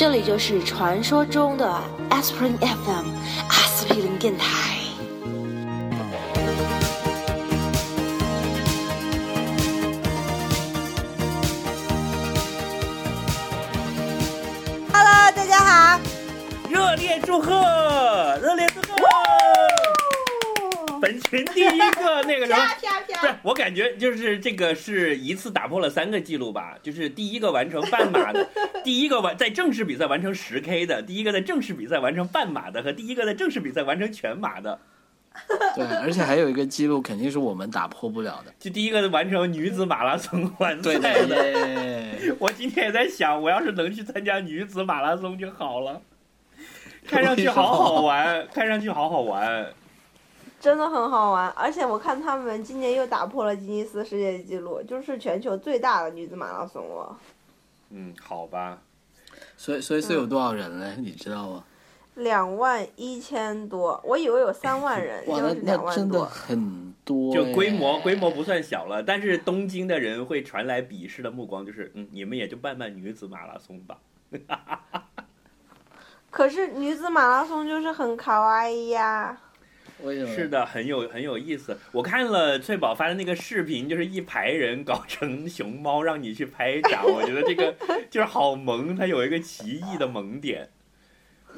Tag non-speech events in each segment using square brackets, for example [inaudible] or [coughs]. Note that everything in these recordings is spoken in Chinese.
这里就是传说中的 Aspirin FM 阿司匹林电台。Hello，大家好。热烈祝贺，热烈祝贺！本群第一个那个什么，不是我感觉就是这个是一次打破了三个记录吧，就是第一个完成半马的，第一个完在正式比赛完成十 K 的，第一个在正式比赛完成半马的和第一个在正式比赛完成全马的，对，而且还有一个记录肯定是我们打破不了的。就第一个完成女子马拉松完赛的。耶，我今天也在想，我要是能去参加女子马拉松就好了，[laughs] 看上去好好玩，看上去好好玩。真的很好玩，而且我看他们今年又打破了吉尼斯世界纪录，就是全球最大的女子马拉松了。嗯，好吧。所以所以是有多少人嘞？你知道吗？两万一千多，我以为有三万人，[laughs] 哇，那结果是两那真的万多。很多就规模规模不算小了，但是东京的人会传来鄙视的目光，就是嗯，你们也就办办女子马拉松吧。[laughs] 可是女子马拉松就是很卡哇伊呀。为什么？是的，很有很有意思。我看了翠宝发的那个视频，就是一排人搞成熊猫让你去拍掌，[laughs] 我觉得这个就是好萌，它有一个奇异的萌点。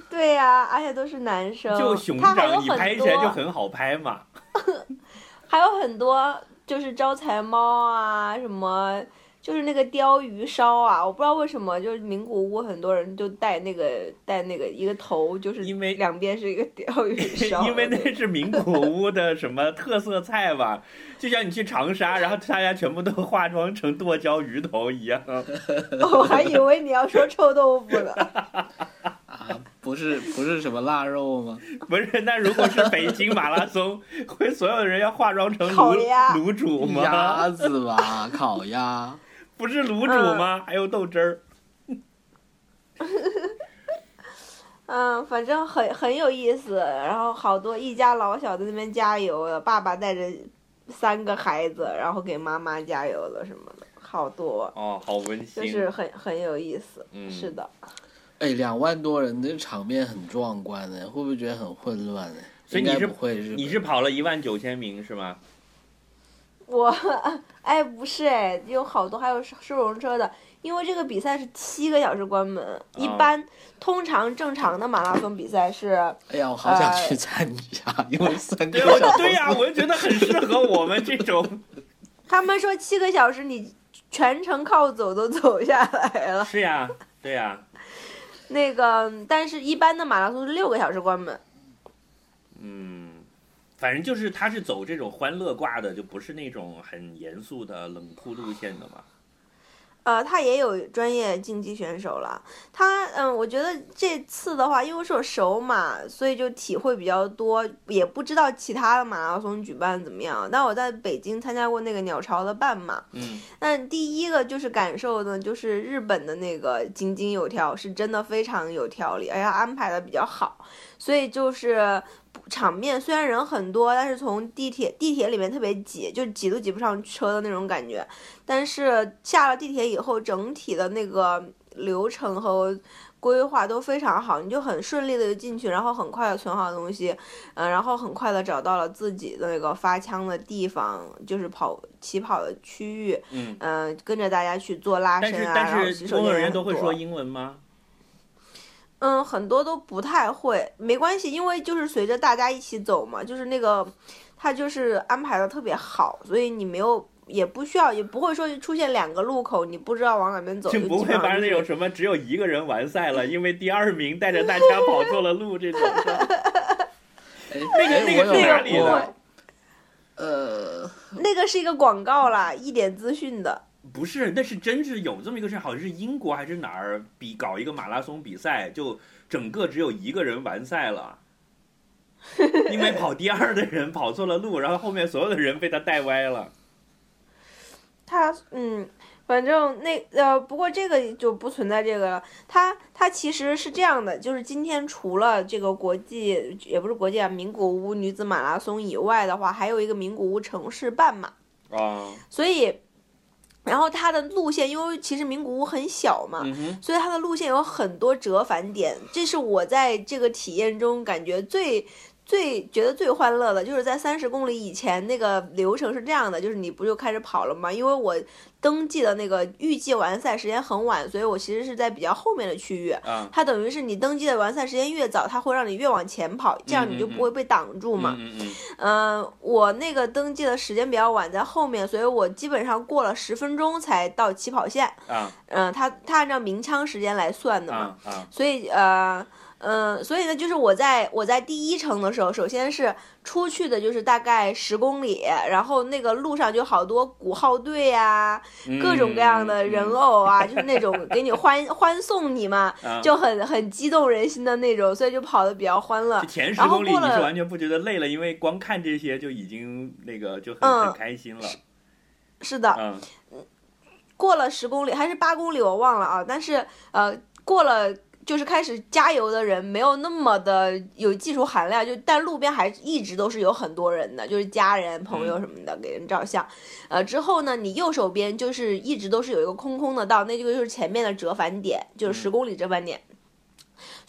对呀、而且都是男生。就熊掌，你拍起来就，很好拍嘛。[laughs] 还有很多就是招财猫啊，什么就是那个鲷鱼烧啊，我不知道为什么，就是名古屋很多人就带那个带那个一个头，就是因为两边是一个鲷鱼 [laughs] 烧，因为那是名古屋的什么特色菜吧，就像你去长沙，然后大家全部都化妆成剁椒鱼头一样。[laughs] 我还以为你要说臭豆腐呢。[laughs] 啊，不是不是什么腊肉吗？不是，那如果是北京马拉松，会所有的人要化妆成卤卤煮吗？鸭子吧，烤鸭。不是卤煮吗？还有豆汁儿。[laughs] 嗯，反正很很有意思，然后好多一家老小在那边加油，爸爸带着三个孩子，然后给妈妈加油了什么的，好多，哦，好温馨。就是很很有意思。嗯是的，哎，两万多人，这场面很壮观呢，会不会觉得很混乱呢？所以你是不会是？你是跑了一万九千名是吗？我哎不是哎，有好多还有收收容车的，因为这个比赛是七个小时关门，一哦般通常正常的马拉松比赛是哎呀，我好想去参加，因为三个小时。对呀、我就觉得很适合我们这种。[laughs] 他们说七个小时你全程靠走都走下来了。是呀，对呀。那个，但是一般的马拉松是六个小时关门。嗯，反正就是他是走这种欢乐挂的，就不是那种很严肃的冷酷路线的嘛。呃，他也有专业竞技选手了。他，嗯，我觉得这次的话，因为是我首马，所以就体会比较多，也不知道其他的马拉松举办怎么样。但我在北京参加过那个鸟巢的半马，嗯，但第一个就是感受呢，就是日本的那个井井有条，是真的非常有条理，而且安排的比较好，所以就是场面虽然人很多，但是从地铁地铁里面特别挤，就挤都挤不上车的那种感觉。但是下了地铁以后，整体的那个流程和规划都非常好，你就很顺利的就进去，然后很快的存好东西，嗯、然后很快的找到了自己的那个发枪的地方，就是跑起跑的区域，嗯，嗯、跟着大家去做拉伸啊，但是工作人员都会说英文吗？嗯，很多都不太会，没关系，因为就是随着大家一起走嘛，就是那个他就是安排的特别好，所以你没有也不需要，也不会说出现两个路口你不知道往哪边走，就就不会发生那种什么只有一个人完赛了，因为第二名带着大家跑错了路这种。那个那个是哪里不会的？呃，那个是一个广告啦，一点资讯的。不是，那是真是有这么一个事，好像是英国还是哪儿比搞一个马拉松比赛，就整个只有一个人完赛了，[laughs] 因为跑第二的人跑错了路，然后后面所有的人被他带歪了。他嗯，反正那呃，不过这个就不存在这个了。他他其实是这样的，就是今天除了这个国际也不是国际啊，名古屋女子马拉松以外的话，还有一个名古屋城市半马。啊，所以然后它的路线，因为其实名古屋很小嘛，嗯，所以它的路线有很多折返点，这是我在这个体验中感觉最。最觉得最欢乐的就是在三十公里以前那个流程是这样的，就是你不就开始跑了吗？因为我登记的那个预计完赛时间很晚，所以我其实是在比较后面的区域。嗯，它等于是你登记的完赛时间越早，它会让你越往前跑，这样你就不会被挡住嘛。嗯嗯嗯、我那个登记的时间比较晚，在后面，所以我基本上过了十分钟才到起跑线。嗯啊嗯、它它按照鸣枪时间来算的嘛。所以呃嗯、所以呢，就是我在我在第一程的时候，首先是出去的就是大概十公里，然后那个路上就好多鼓号队呀、各种各样的人嗯偶啊，就是那种给你 [laughs] 欢欢送你嘛，啊就很很激动人心的那种，所以就跑得比较欢乐。前十然后公里过了你是完全不觉得累了，因为光看这些就已经那个就很、嗯很开心了。是的，嗯过了十公里还是八公里，我忘了啊。但是呃，过了就是开始加油的人没有那么的有技术含量，就但路边还一直都是有很多人的，就是家人、朋友什么的、给人照相。呃，之后呢，你右手边就是一直都是有一个空空的道，那这个就是前面的折返点，就是十公里折返点。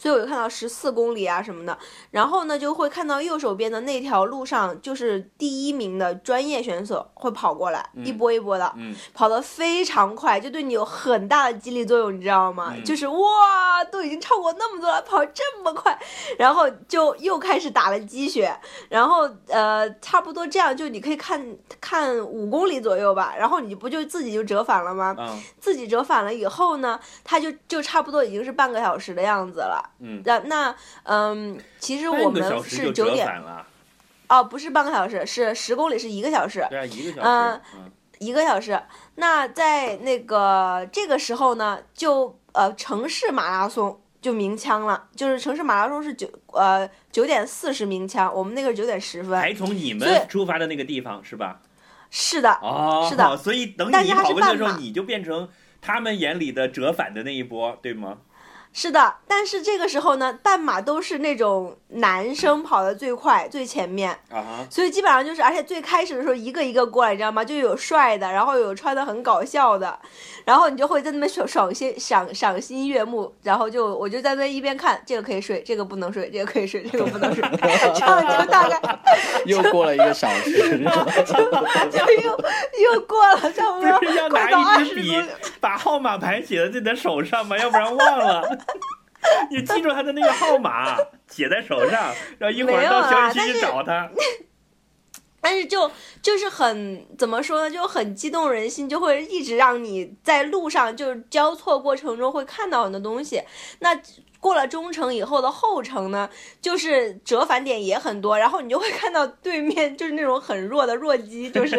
所以我就看到十四公里啊什么的，然后呢就会看到右手边的那条路上，就是第一名的专业选手会跑过来，一波一波的，嗯跑得非常快，就对你有很大的激励作用，你知道吗？嗯就是哇，都已经超过那么多了，跑这么快，然后就又开始打了鸡血，然后呃，差不多这样就你可以看看五公里左右吧，然后你不就自己就折返了吗？嗯自己折返了以后呢，他就就差不多已经是半个小时的样子了。嗯，那那嗯，其实我们是九点返了，哦，不是半个小时，是十公里是一个小时。对啊，一个小时。嗯嗯一个小时。那在那个这个时候呢，就呃城市马拉松就鸣枪了，就是城市马拉松是九呃九点四十鸣枪，我们那个是九点十分。还从你们出发的那个地方是吧？是的，哦，是的所以等你跑过去的时候你就变成他们眼里的折返的那一波，对吗？是的。但是这个时候呢，半马都是那种男生跑得最快最前面，啊，所以基本上就是，而且最开始的时候一个一个过来，你知道吗？就有帅的，然后有穿的很搞笑的，然后你就会在那边爽爽心赏赏心悦目，然后就我就在那一边看，这个可以睡，这个不能睡，这个可以睡，这个不能睡，[laughs] 这样就大概 [laughs] 又过了一个小时，[laughs] 就又又过了差不多不是要快到二十拿一支笔，把号码牌写在自己的手上吗？要不然忘了。[laughs] 你记住他的那个号码，[laughs] 写在手上，然后一会儿到啊但是小区去找他。但是 [laughs] 就就是很怎么说呢，就很激动人心，就会一直让你在路上就是交错过程中会看到很多东西。那过了中程以后的后程呢，就是折返点也很多，然后你就会看到对面就是那种很弱的弱鸡，就是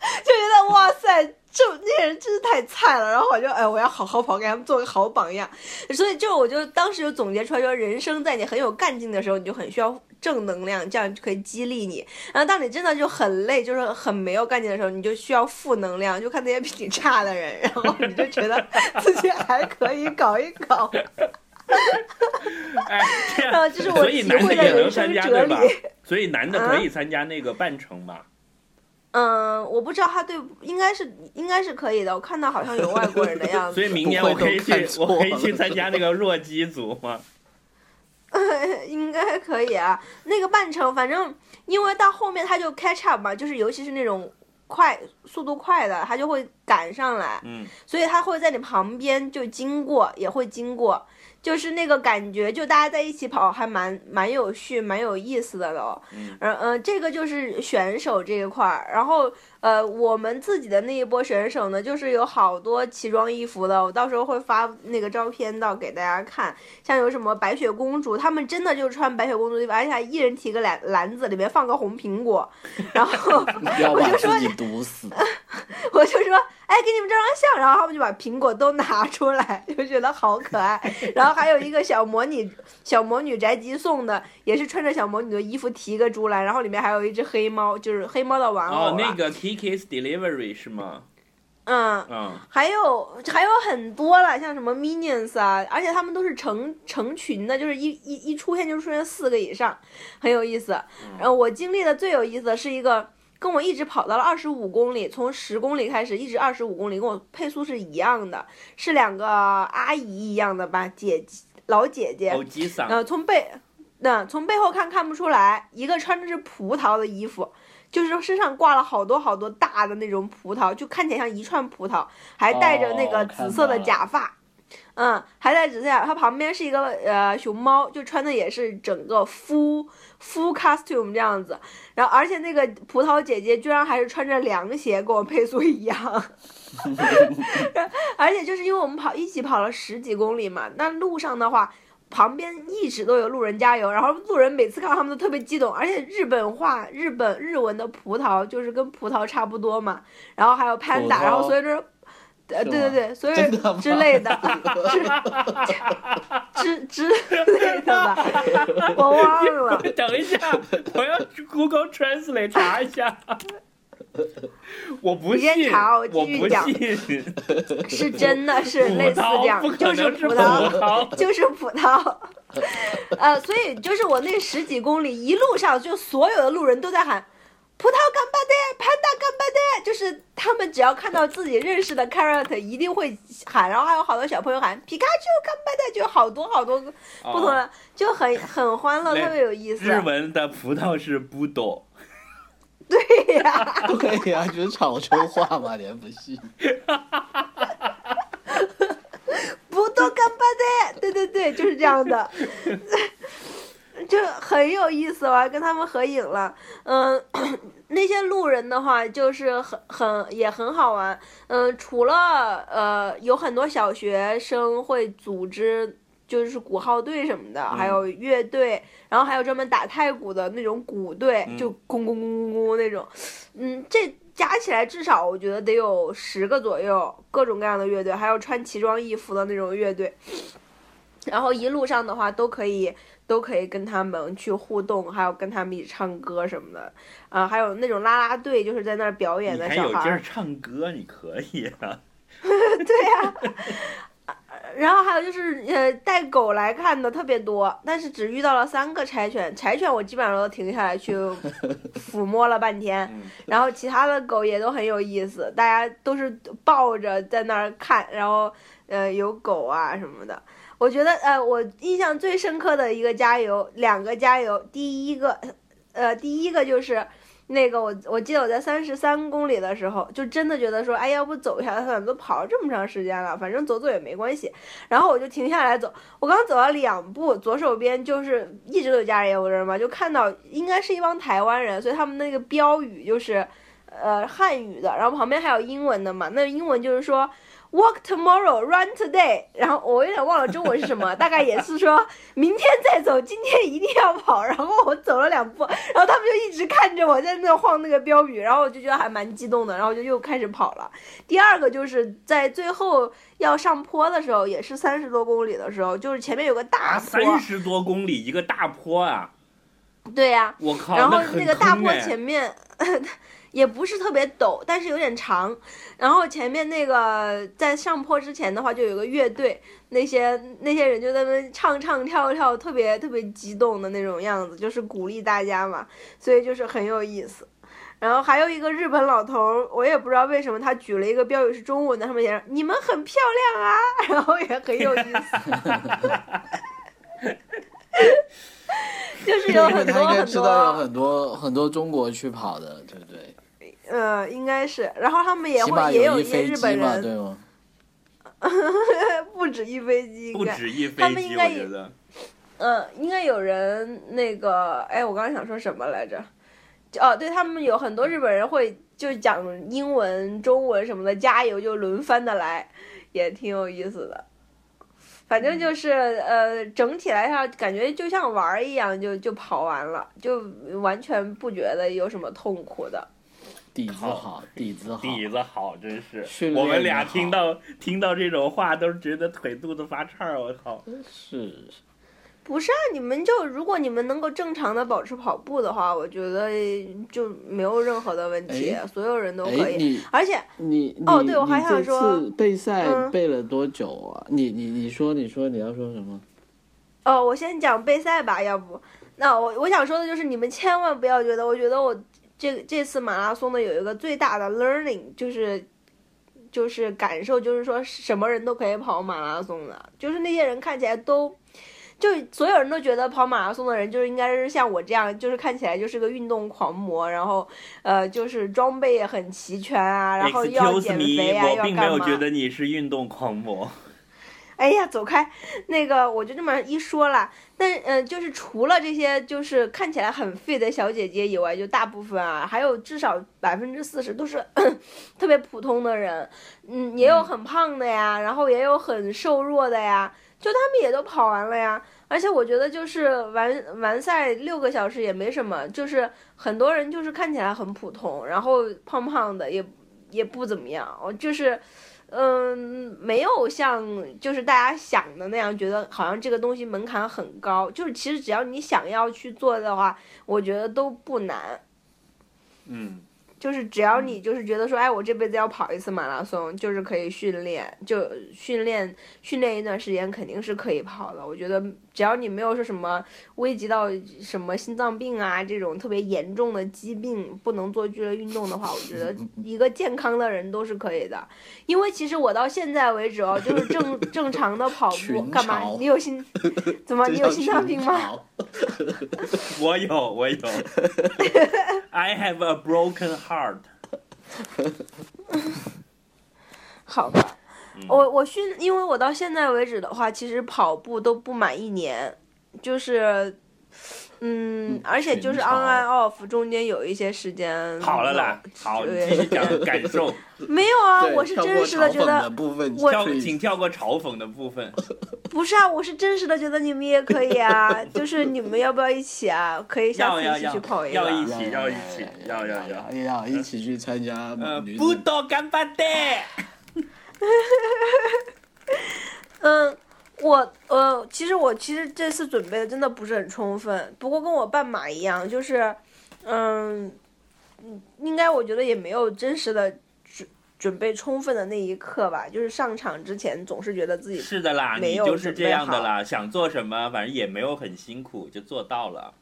[laughs] 就觉得哇塞，这那些人真是太菜了。然后我就哎，我要好好跑，给他们做个好榜样。所以就我就当时就总结出来说，人生在你很有干劲的时候，你就很需要正能量，这样就可以激励你。然后当你真的就很累，就是很没有干劲的时候，你就需要负能量，就看那些比你差的人，然后你就觉得自己还可以搞一搞。[laughs] 哎，这然后样，这是我所以体男的也能会的人参加，生哲理对吧。？所以男的可啊以参加那个半程吧？嗯，我不知道他对，应该是应该是可以的。我看到好像有外国人的样子 [laughs] 所。以明年我可以去，我可以去参加那个弱鸡组吗？[laughs] 应该可以啊。那个半程，反正因为到后面他就 catch up 嘛，就是尤其是那种快速度快的，他就会赶上来，嗯，所以他会在你旁边就经过，也会经过，就是那个感觉，就大家在一起跑，还蛮蛮有序、蛮有意思的喽。嗯嗯呃，这个就是选手这一块儿，然后呃，我们自己的那一波选手呢，就是有好多奇装异服的，我到时候会发那个照片到给大家看，像有什么白雪公主，他们真的就穿白雪公主的衣服，而且还一人提个篮篮子，里面放个红苹果，[laughs] 然后我就说你毒死。我就说，哎，给你们照张相，然后他们就把苹果都拿出来，就觉得好可爱。然后还有一个小魔女，[laughs] 小魔女宅急送的，也是穿着小魔女的衣服，提个竹篮，然后里面还有一只黑猫，就是黑猫的玩偶哦，那啦个 Kiki's Delivery 是吗？嗯，嗯，还有还有很多了，像什么 Minions 啊，而且他们都是成成群的，就是一一一出现就出现四个以上，很有意思。然后我经历的最有意思的是一个跟我一直跑到了二十五公里，从十公里开始一直二十五公里，跟我配速是一样的，是两个阿姨一样的吧，姐老姐姐，呃，从背，那、从背后看看不出来，一个穿的是葡萄的衣服，就是身上挂了好多好多大的那种葡萄，就看起来像一串葡萄，还戴着那个紫色的假发。嗯，还戴紫色假，它旁边是一个呃熊猫，就穿的也是整个 full full costume 这样子，然后而且那个葡萄姐姐居然还是穿着凉鞋，跟我配速一样，[laughs] [laughs] 而且就是因为我们跑一起跑了十几公里嘛，那路上的话，旁边一直都有路人加油，然后路人每次看到他们都特别激动，而且日本话、日本日文的葡萄就是跟葡萄差不多嘛，然后还有 panda，然后所以说。呃，对对对，所以之类的，[laughs] 之之类的吧，我忘了。等一下，我要去 Google Translate 查一下。[laughs] 我不信，查我我继续讲不信，[laughs] 是真的是类似这样就是葡葡萄，就是葡萄。呃，所以就是我那十几公里一路上，就所有的路人都在喊“葡萄干巴爹，潘达干巴爹”，就是他们只要看到自己认识的 character，一定会喊，然后还有好多小朋友喊“皮卡丘干巴爹”，就好多好多不同哦的，就很很欢乐，特别有意思。日文的葡萄是不多，[laughs] 对呀、不可以啊、就是潮州话嘛，你还不信？[laughs] 不多干巴的，对对对，就是这样的，[laughs] 就很有意思。我还跟他们合影了，嗯，[clears throat] 那些路人的话就是很很也很好玩，嗯，除了呃有很多小学生会组织。就是鼓号队什么的，还有乐队，然后还有专门打太鼓的那种鼓队，嗯就咣咣咣咣咣那种。嗯，这加起来至少我觉得得有十个左右，各种各样的乐队，还有穿奇装异服的那种乐队。然后一路上的话都可以都可以跟他们去互动，还有跟他们一起唱歌什么的，啊、还有那种啦啦队，就是在那儿表演的小孩儿还有劲儿。唱歌，你可以啊。[laughs] 然后还有就是呃带狗来看的特别多，但是只遇到了三个柴犬，柴犬我基本上都停下来去 [laughs] 抚摸了半天，嗯然后其他的狗也都很有意思，大家都是抱着在那儿看，然后呃有狗啊什么的。我觉得呃我印象最深刻的一个加油，两个加油，第一个呃第一个就是。那个我我记得我在三十三公里的时候，就真的觉得说，哎，要不走一下算了，都跑了这么长时间了，反正走走也没关系。然后我就停下来走，我刚走了两步，左手边就是一直都有加油人嘛，就看到应该是一帮台湾人，所以他们那个标语就是，呃，汉语的，然后旁边还有英文的嘛，那英文就是说 walk tomorrow, run today，然后我有点忘了中文是什么，大概也是说明天再走，今天一定要跑。然后我走了两步，然后他们就一直看着我在那晃那个标语，然后我就觉得还蛮激动的，然后就又开始跑了。第二个就是在最后要上坡的时候，也是三十多公里的时候，就是前面有个大啊，坡，三十多公里一个大坡啊！对呀、我靠，然后那个大坡前面也不是特别陡，但是有点长。然后前面那个在上坡之前的话，就有个乐队，那些那些人就在那唱唱跳跳，特别特别激动的那种样子，就是鼓励大家嘛，所以就是很有意思。然后还有一个日本老头，我也不知道为什么他举了一个标语是中文的，上面写着“你们很漂亮啊”，[laughs] 然后也很有意思。[laughs] 就是有很多很 [laughs] 他应该知道有多，很多很多中国去跑的，对不对？呃，应该是。然后他们也会也有一些日本人，对吗？不止一飞机，应该。不止一飞机，他们应该也我觉得。嗯，应该有人那个，哎，我刚刚想说什么来着？哦，对他们有很多日本人会就讲英文、中文什么的，加油就轮番的来，也挺有意思的。反正就是呃，整体来说感觉就像玩儿一样就，就跑完了，就完全不觉得有什么痛苦的。底子好，底子好，底子好，真是。我们俩听到听到这种话，都觉得腿肚子发颤儿。我靠！是不是啊，你们就如果你们能够正常的保持跑步的话，我觉得就没有任何的问题，哎所有人都可哎，以。你而且你你哦对我还想说次备赛嗯备了多久啊？你你你说你说你要说什么？哦，我先讲备赛吧，要不，那我我想说的就是，你们千万不要觉得，我觉得我这这次马拉松的有一个最大的 learning 就是。就是感受，就是说什么人都可以跑马拉松的，就是那些人看起来都，就所有人都觉得跑马拉松的人就是应该是像我这样，就是看起来就是个运动狂魔，然后呃，就是装备也很齐全啊，然后又要减肥啊又我并没要干嘛？有觉得你是运动狂魔。哎呀，走开！那个我就这么一说啦。但呃，就是除了这些就是看起来很 fit 的小姐姐以外，就大部分啊，还有至少百分之四十都是 [coughs] 特别普通的人。嗯，也有很胖的呀，然后也有很瘦弱的呀，就他们也都跑完了呀。而且我觉得就是完完赛六个小时也没什么，就是很多人就是看起来很普通，然后胖胖的也也不怎么样，我就是。嗯，没有像就是大家想的那样，觉得好像这个东西门槛很高。就是其实只要你想要去做的话，我觉得都不难。嗯，就是只要你就是觉得说，哎，我这辈子要跑一次马拉松，就是可以训练，就训练训练一段时间，肯定是可以跑的。我觉得只要你没有说什么危及到什么心脏病啊这种特别严重的疾病，不能做剧烈运动的话，我觉得 [laughs] 一个健康的人都是可以的。因为其实我到现在为止哦，就是正 [laughs] 正常的跑步，干嘛？你有心 [laughs] 怎么？你有心脏病吗？我有，我有。I have a broken heart。好吧，嗯我我训，因为我到现在为止的话，其实跑步都不满一年，就是，嗯，而且就是 on 嘲 and off 中间有一些时间好了啦，好，你继续讲 [laughs] 感受。没有啊，我是真实的觉得，我跳，please 请跳过嘲讽的部分。[laughs] 不是啊，我是真实的觉得你们也可以啊，就是你们要不要一起啊？可以下次一起去跑一个。要一要起要一起要要要要要一起去参加呃，不多干巴的。[laughs] [laughs] 嗯，我呃，其实我其实这次准备的真的不是很充分，不过跟我半马一样，就是，嗯，嗯，应该我觉得也没有真实的准准备充分的那一刻吧，就是上场之前总是觉得自己是的啦，没有你就是这样的啦，想做什么，反正也没有很辛苦，就做到了。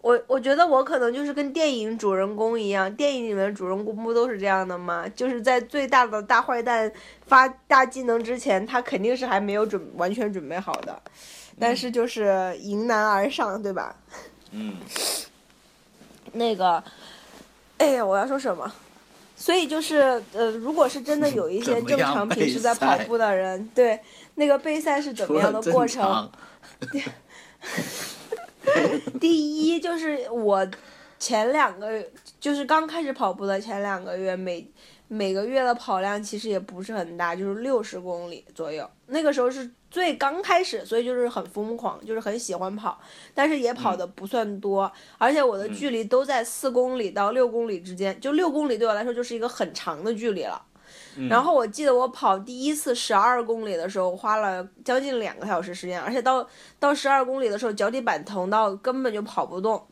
我我觉得我可能就是跟电影主人公一样，电影里面主人公不都是这样的吗？就是在最大的大坏蛋发大技能之前，他肯定是还没有准完全准备好的，但是就是迎难而上，对吧？嗯，[laughs] 那个，哎呀，我要说什么？所以就是呃，如果是真的有一些 [laughs] 正常平时在跑步的人，对那个备赛是怎么样的过程？[laughs] 常，第一就是我前两个就是刚开始跑步的前两个月，每每个月的跑量其实也不是很大，就是六十公里左右。那个时候是最刚开始，所以就是很疯狂，就是很喜欢跑，但是也跑的不算多，而且我的距离都在四公里到六公里之间，就六公里对我来说就是一个很长的距离了。嗯然后我记得我跑第一次十二公里的时候，花了将近两个小时时间，而且到到十二公里的时候，脚底板疼到根本就跑不动。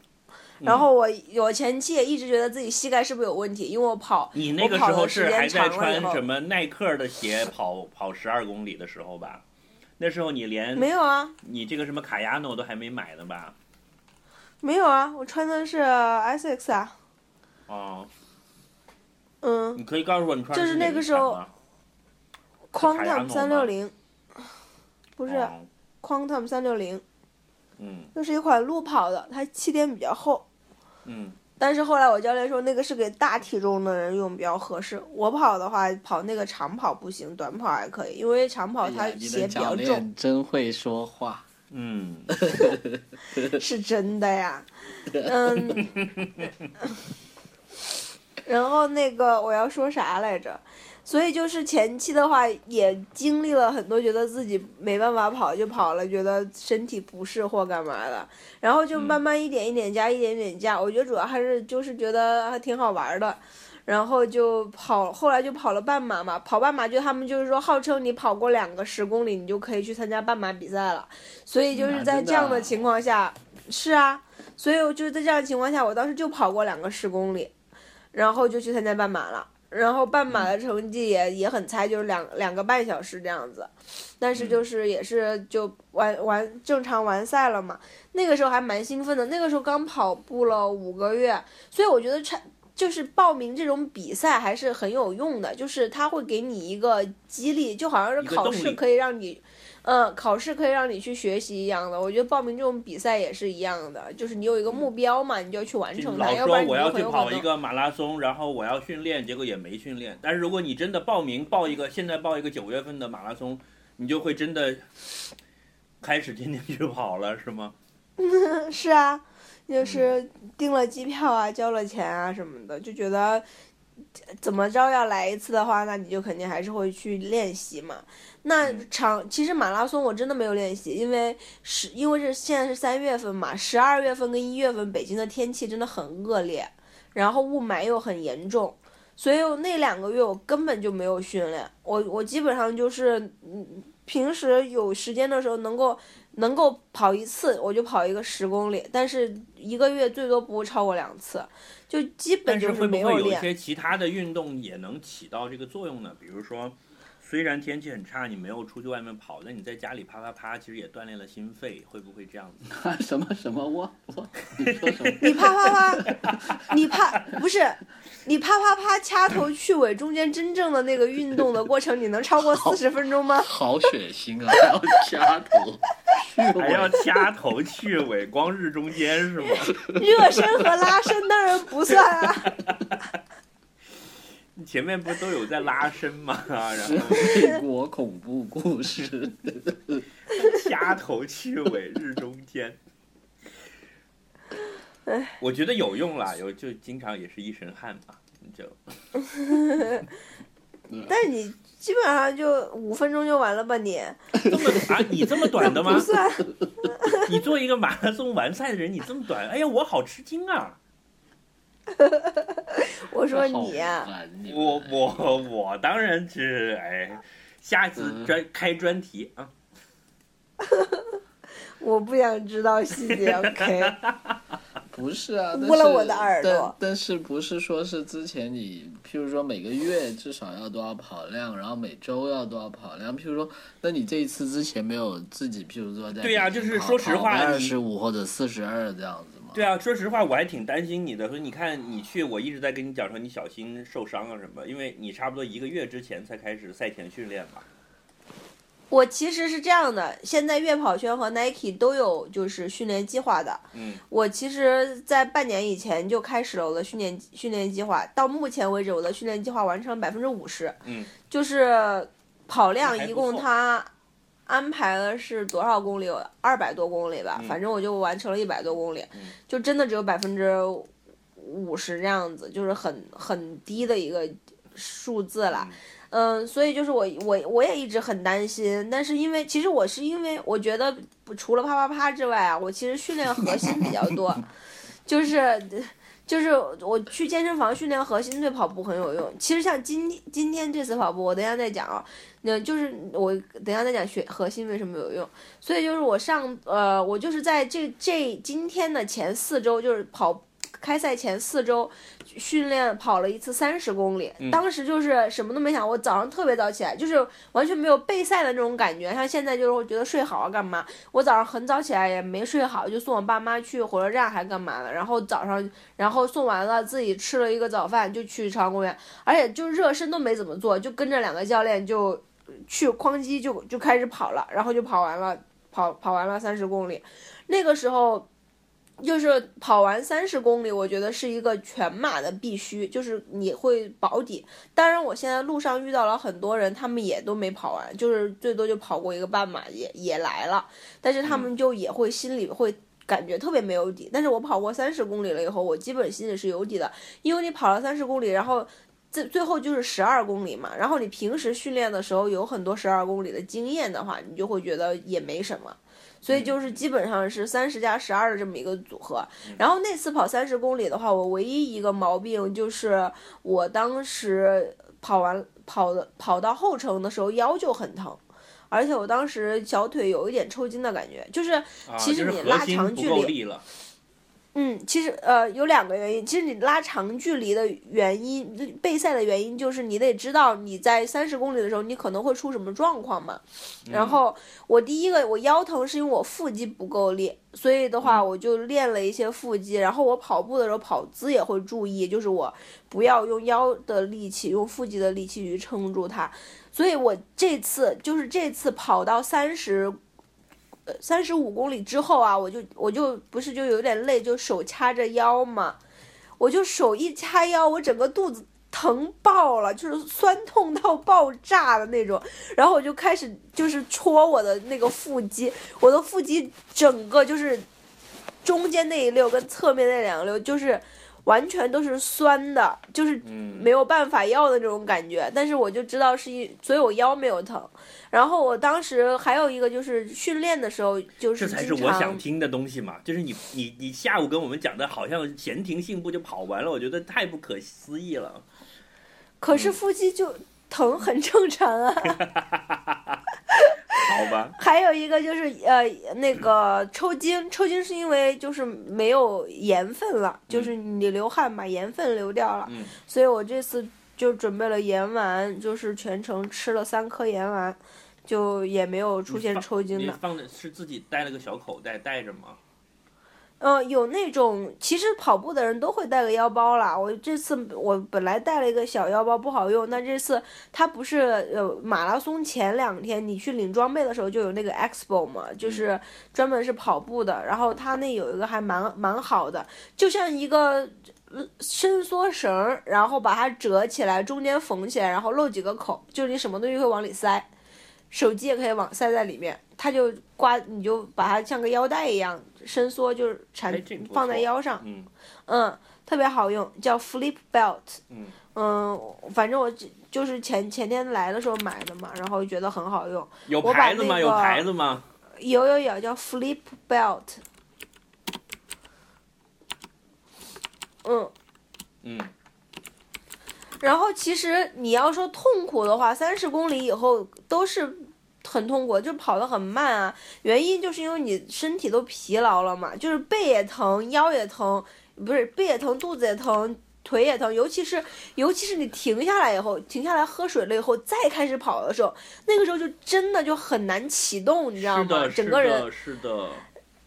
然后我我前期也一直觉得自己膝盖是不是有问题，因为我跑你那个时候是还在穿什么耐克的鞋跑跑十二公里的时候吧？那时候你连没有啊，你这个什么卡亚诺都还没买呢吧？没有啊，我穿的是 Essex 啊，哦，嗯你可以告诉我你穿的就是那哪个时候，Quantum 诺三六零，不是哦 Quantum 三六零，嗯那是一款路跑的，它气垫比较厚。嗯但是后来我教练说那个是给大体重的人用比较合适。我跑的话，跑那个长跑不行，短跑还可以，因为长跑它鞋比较重，练真会说话。嗯，[laughs] 是真的呀。嗯，[laughs] 然后那个我要说啥来着？所以就是前期的话，也经历了很多，觉得自己没办法跑就跑了，觉得身体不适或干嘛的，然后就慢慢一点一点加，一点一点加。我觉得主要还是就是觉得还挺好玩的，然后就跑，后来就跑了半马嘛。跑半马就他们就是说，号称你跑过两个十公里，你就可以去参加半马比赛了。所以就是在这样的情况下，是啊，所以我就在这样的情况下，我当时就跑过两个十公里，然后就去参加半马了。然后半马的成绩也也很菜，就是两两个半小时这样子，但是就是也是就完完正常完赛了嘛。那个时候还蛮兴奋的，那个时候刚跑步了五个月，所以我觉得参就是报名这种比赛还是很有用的，就是他会给你一个激励，就好像是考试可以让你。嗯，考试可以让你去学习一样的，我觉得报名这种比赛也是一样的，就是你有一个目标嘛，你就要去完成它，老说我要去。跑一个马拉松，然后我要训练，结果也没训练。但是如果你真的报名报一个，现在报一个九月份的马拉松，你就会真的开始天天去跑了，是吗？[laughs] 是啊，嗯就是订了机票啊，交了钱啊什么的，就觉得怎么着要来一次的话，那你就肯定还是会去练习嘛。那嗯长其实马拉松我真的没有练习，因为是因为是现在是三月份嘛，十二月份跟一月份北京的天气真的很恶劣，然后雾霾又很严重。所以那两个月我根本就没有训练，我我基本上就是嗯，平时有时间的时候能够能够跑一次，我就跑一个十公里，但是一个月最多不会超过两次，就基本就是会不会有一没练。些其他的运动也能起到这个作用呢？比如说，虽然天气很差，你没有出去外面跑，但你在家里啪啪啪，其实也锻炼了心肺，会不会这样子？[laughs] 什么什么我我你说什么？[laughs] 你啪啪啪，你啪不是，你啪啪啪掐头去尾中间真正的那个运动的过程，你能超过四十分钟吗？[laughs] 好血腥啊！还要掐头去还要，掐头去尾，光日中间是吗？热身和拉伸当然不算啊。前面不都有在拉伸吗？[laughs] 然后美国恐怖故事。掐头去尾，日中天。我觉得有用啦，有就经常也是一身汗嘛，就 [laughs] 但是你基本上就五分钟就完了吧你？这么啊，你这么短的吗 [laughs] 不？算。你做一个马拉松完赛的人，你这么短，哎呀，我好吃惊啊！[laughs] 我说你呀、我我我当然是哎，下次嗯专开专题啊，[laughs] 我不想知道细节。[laughs] OK，不是啊，捂了是我的耳朵但但是不是说是之前你，譬如说每个月至少要多少跑量，然后每周要多少跑量？譬如说，那你这一次之前没有自己，譬如说在对呀就是说实话你二十五或者四十二这样子吗？对啊，说实话，我还挺担心你的。所以你看，你去，我一直在跟你讲说，你小心受伤啊什么，因为你差不多一个月之前才开始赛前训练嘛。我其实是这样的，现在悦跑圈和 Nike 都有就是训练计划的。嗯，我其实，在半年以前就开始了我的训练训练计划，到目前为止，我的训练计划完成百分之五十。嗯，就是跑量一共错他安排了是多少公里？二百多公里吧，嗯反正我就完成了一百多公里，嗯就真的只有百分之五十这样子，就是很很低的一个数字啦。嗯，所以就是我我我也一直很担心，但是因为其实我是因为我觉得不除了啪啪啪之外啊，我其实训练核心比较多，[laughs] 就是就是我去健身房训练核心对跑步很有用。其实像今今天这次跑步，我等下再讲啊，那就是我等下再讲学核心为什么有用。所以就是我上呃，我就是在这这今天的前四周，就是跑开赛前四周训练跑了一次三十公里，嗯当时就是什么都没想，我早上特别早起来，就是完全没有备赛的那种感觉。像现在就是我觉得睡好啊干嘛，我早上很早起来也没睡好，就送我爸妈去火车站还干嘛了，然后早上然后送完了自己吃了一个早饭就去朝阳公园，而且就热身都没怎么做，就跟着两个教练就去哐叽就就开始跑了，然后就跑完了，跑跑完了三十公里，那个时候。就是跑完三十公里，我觉得是一个全马的必须，就是你会保底。当然，我现在路上遇到了很多人，他们也都没跑完，就是最多就跑过一个半马也也来了，但是他们就也会心里会感觉特别没有底。但是我跑过三十公里了以后，我基本心里是有底的，因为你跑了三十公里，然后。最最后就是十二公里嘛，然后你平时训练的时候有很多十二公里的经验的话，你就会觉得也没什么，所以就是基本上是三十加十二的这么一个组合。然后那次跑三十公里的话，我唯一一个毛病就是我当时跑完跑的跑到后程的时候腰就很疼，而且我当时小腿有一点抽筋的感觉，就是其实你拉长距离。嗯，其实呃有两个原因。其实你拉长距离的原因，备赛的原因就是你得知道你在三十公里的时候你可能会出什么状况嘛。然后我第一个我腰疼是因为我腹肌不够练，所以的话我就练了一些腹肌。然后我跑步的时候跑姿也会注意，就是我不要用腰的力气，用腹肌的力气去撑住它。所以我这次就是这次跑到三十。呃，三十五公里之后啊，我就我就不是就有点累，就手掐着腰嘛，我就手一掐腰，我整个肚子疼爆了，就是酸痛到爆炸的那种，然后我就开始就是戳我的那个腹肌，我的腹肌整个就是中间那一溜跟侧面那两溜就是。完全都是酸的，就是没有办法要的那种感觉。但是我就知道是一，所以我腰没有疼。然后我当时还有一个就是训练的时候，就是这才是我想听的东西嘛。就是你你你下午跟我们讲的，好像闲庭信步就跑完了，我觉得太不可思议了。可是腹肌就疼很正常啊。好吧，[laughs] 还有一个就是呃，那个抽筋，抽筋是因为就是没有盐分了，就是你流汗把盐分流掉了，所以我这次就准备了盐丸，就是全程吃了三颗盐丸，就也没有出现抽筋的。放的是自己带了个小口袋带着吗？嗯，有那种，其实跑步的人都会带个腰包啦。我这次我本来带了一个小腰包不好用，那这次它不是呃马拉松前两天你去领装备的时候就有那个 Expo 嘛，就是专门是跑步的。然后它那有一个还蛮蛮好的，就像一个伸缩绳，然后把它折起来，中间缝起来，然后漏几个口，就是你什么东西会往里塞，手机也可以往塞在里面，它就挂，你就把它像个腰带一样。伸缩就是缠放在腰上，嗯，嗯，特别好用，叫 Flip Belt，嗯，嗯，反正我就是前前天来的时候买的嘛，然后觉得很好用。有牌子吗？有牌子吗？有有有，叫 Flip Belt，嗯，嗯，然后其实你要说痛苦的话，三十公里以后都是。很痛苦，就跑得很慢啊。原因就是因为你身体都疲劳了嘛，就是背也疼，腰也疼，不是背也疼，肚子也疼，腿也疼。尤其是尤其是你停下来以后，停下来喝水了以后，再开始跑的时候，那个时候就真的就很难启动，你知道吗？整个人是的，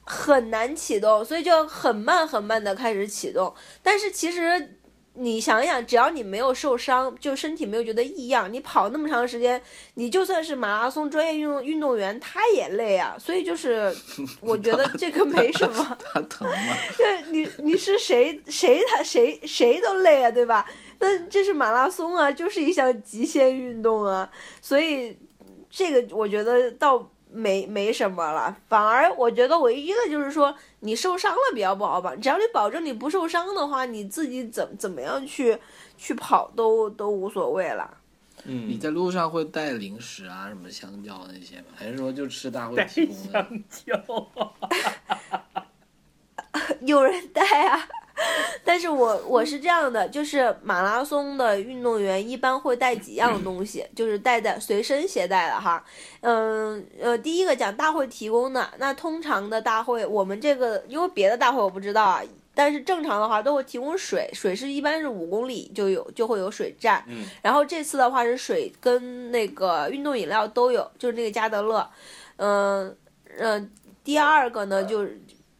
很难启动，所以就很慢很慢的开始启动。但是其实。你想想，只要你没有受伤，就身体没有觉得异样，你跑那么长时间，你就算是马拉松专业运动运动员，他也累啊。所以就是，[laughs] 我觉得这个没什么。他疼吗？[laughs] 对，你你是谁谁他谁谁都累啊，对吧？那这是马拉松啊，就是一项极限运动啊。所以这个我觉得倒没没什么了，反而我觉得唯一的就是说。你受伤了比较不好吧？只要你保证你不受伤的话，你自己怎怎么样去去跑都都无所谓了。嗯，你在路上会带零食啊，什么香蕉那些吗？还是说就吃大会提供的香蕉？[laughs] 有人带啊。[laughs] 但是我我是这样的，就是马拉松的运动员一般会带几样东西，就是带在随身携带的哈。嗯呃，第一个讲大会提供的，那通常的大会，我们这个因为别的大会我不知道啊，但是正常的话都会提供水，水是一般是五公里就有就会有水站。嗯。然后这次的话是水跟那个运动饮料都有，就是那个加德乐。嗯嗯，第二个呢就是。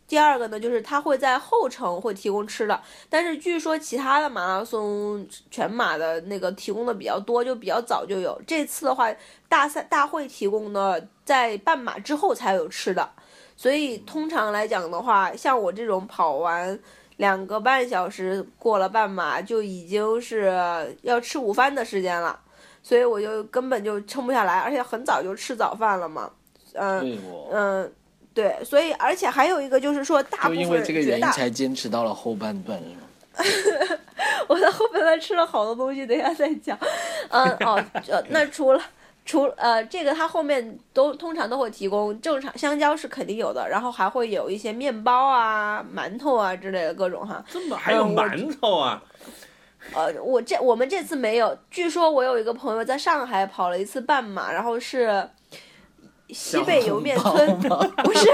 第二个呢，就是他会在后程会提供吃的，但是据说其他的马拉松全马的那个提供的比较多，就比较早就有。这次的话，大赛大会提供的在半马之后才有吃的，所以通常来讲的话，像我这种跑完两个半小时过了半马，就已经是要吃午饭的时间了，所以我就根本就撑不下来，而且很早就吃早饭了嘛，嗯嗯。对，所以而且还有一个就是说，大部分就因为这个原因才坚持到了后半段，是吗？[laughs] 我在后半段吃了好多东西，等一下再讲。嗯哦，呃，那除了除呃这个，它后面都通常都会提供正常香蕉是肯定有的，然后还会有一些面包啊、馒头啊之类的各种哈。这么还有馒头啊？呃，我这我们这次没有。据说我有一个朋友在上海跑了一次半马，然后是。西贝莜面村 [laughs] 不是，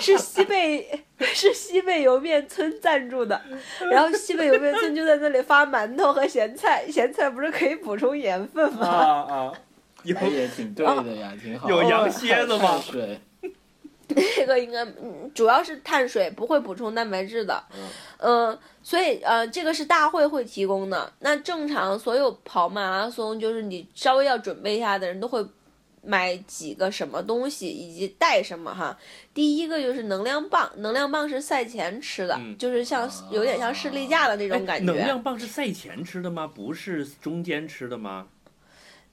是西贝是西贝莜面村赞助的，然后西贝莜面村就在那里发馒头和咸菜，咸菜不是可以补充盐分啊吗？啊啊，有哎也挺对的呀，挺好。有羊蝎子吗碳水 [laughs] 这个应该嗯主要是碳水，不会补充蛋白质的。嗯嗯，所以呃，这个是大会会提供的。那正常所有跑马拉松，就是你稍微要准备一下的人都会买几个什么东西，以及带什么哈。第一个就是能量棒，能量棒是赛前吃的，嗯就是像有点像士力架的那种哎感觉。能量棒是赛前吃的吗？不是中间吃的吗？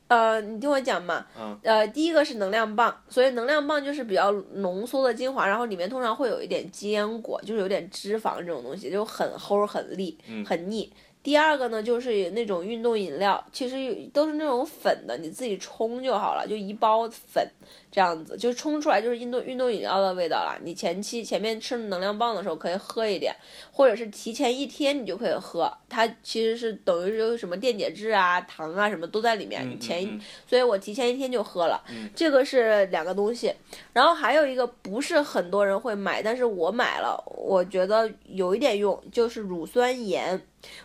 呃，你听我讲嘛，啊呃，第一个是能量棒，所以能量棒就是比较浓缩的精华，然后里面通常会有一点坚果，就是有点脂肪这种东西，就很齁很腻，嗯很腻。第二个呢，就是那种运动饮料，其实都是那种粉的，你自己冲就好了，就一包粉这样子，就冲出来就是运动运动饮料的味道了。你前期前面吃能量棒的时候可以喝一点，或者是提前一天你就可以喝，它其实是等于是有什么电解质啊、糖啊什么都在里面，嗯你前所以我提前一天就喝了。嗯这个是两个东西，然后还有一个不是很多人会买，但是我买了，我觉得有一点用，就是乳酸盐。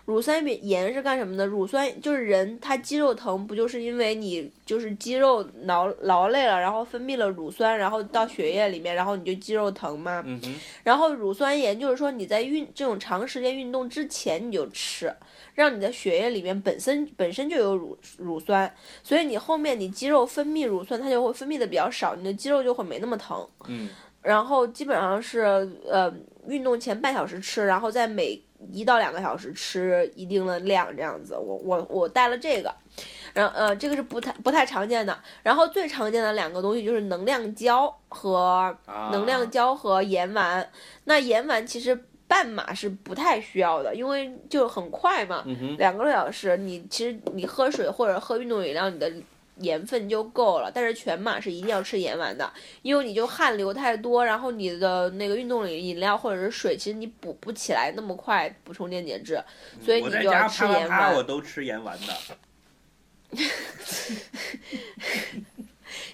乳酸盐是干什么的？乳酸就是人他肌肉疼，不就是因为你就是肌肉劳劳累了，然后分泌了乳酸，然后到血液里面，然后你就肌肉疼嘛？嗯，然后乳酸盐就是说你在运这种长时间运动之前你就吃，让你的血液里面本身本身就有乳乳酸，所以你后面你肌肉分泌乳酸，它就会分泌的比较少，你的肌肉就会没那么疼。嗯然后基本上是呃运动前半小时吃，然后在每一到两个小时吃一定的量这样子。我我我带了这个，然后呃这个是不太不太常见的。然后最常见的两个东西就是能量胶和啊，能量胶和盐丸。那盐丸其实半马是不太需要的，因为就很快嘛，嗯，两个多小时，你其实你喝水或者喝运动饮料，你的盐分就够了。但是全马是一定要吃盐丸的，因为你就汗流太多，然后你的那个运动饮料或者是水，其实你补不起来那么快补充电解质，所以你就要吃盐啪啪啪，我。都吃盐丸的。[laughs]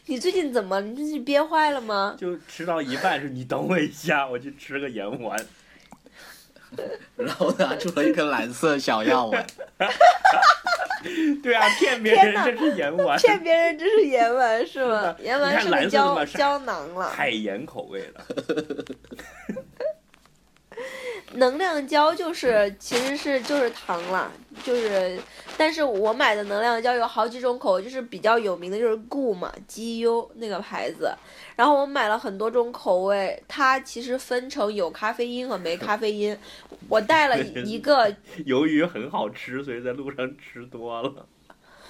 你最近怎么？你最近憋坏了吗？就吃到一半是你等我一下，我去吃个盐丸。然后拿出了一颗蓝色小药丸，[laughs] 对啊，骗别人这是盐丸，骗别人这是盐丸是吗？[laughs] 盐丸是胶胶囊了。海盐口味的。[laughs] 能量胶就是其实是就是糖啦，就是，但是我买的能量胶有好几种口味，就是比较有名的就是 Gu 嘛，G U 那个牌子，然后我买了很多种口味，它其实分成有咖啡因和没咖啡因，我带了 [laughs] 一个由于很好吃，所以在路上吃多了。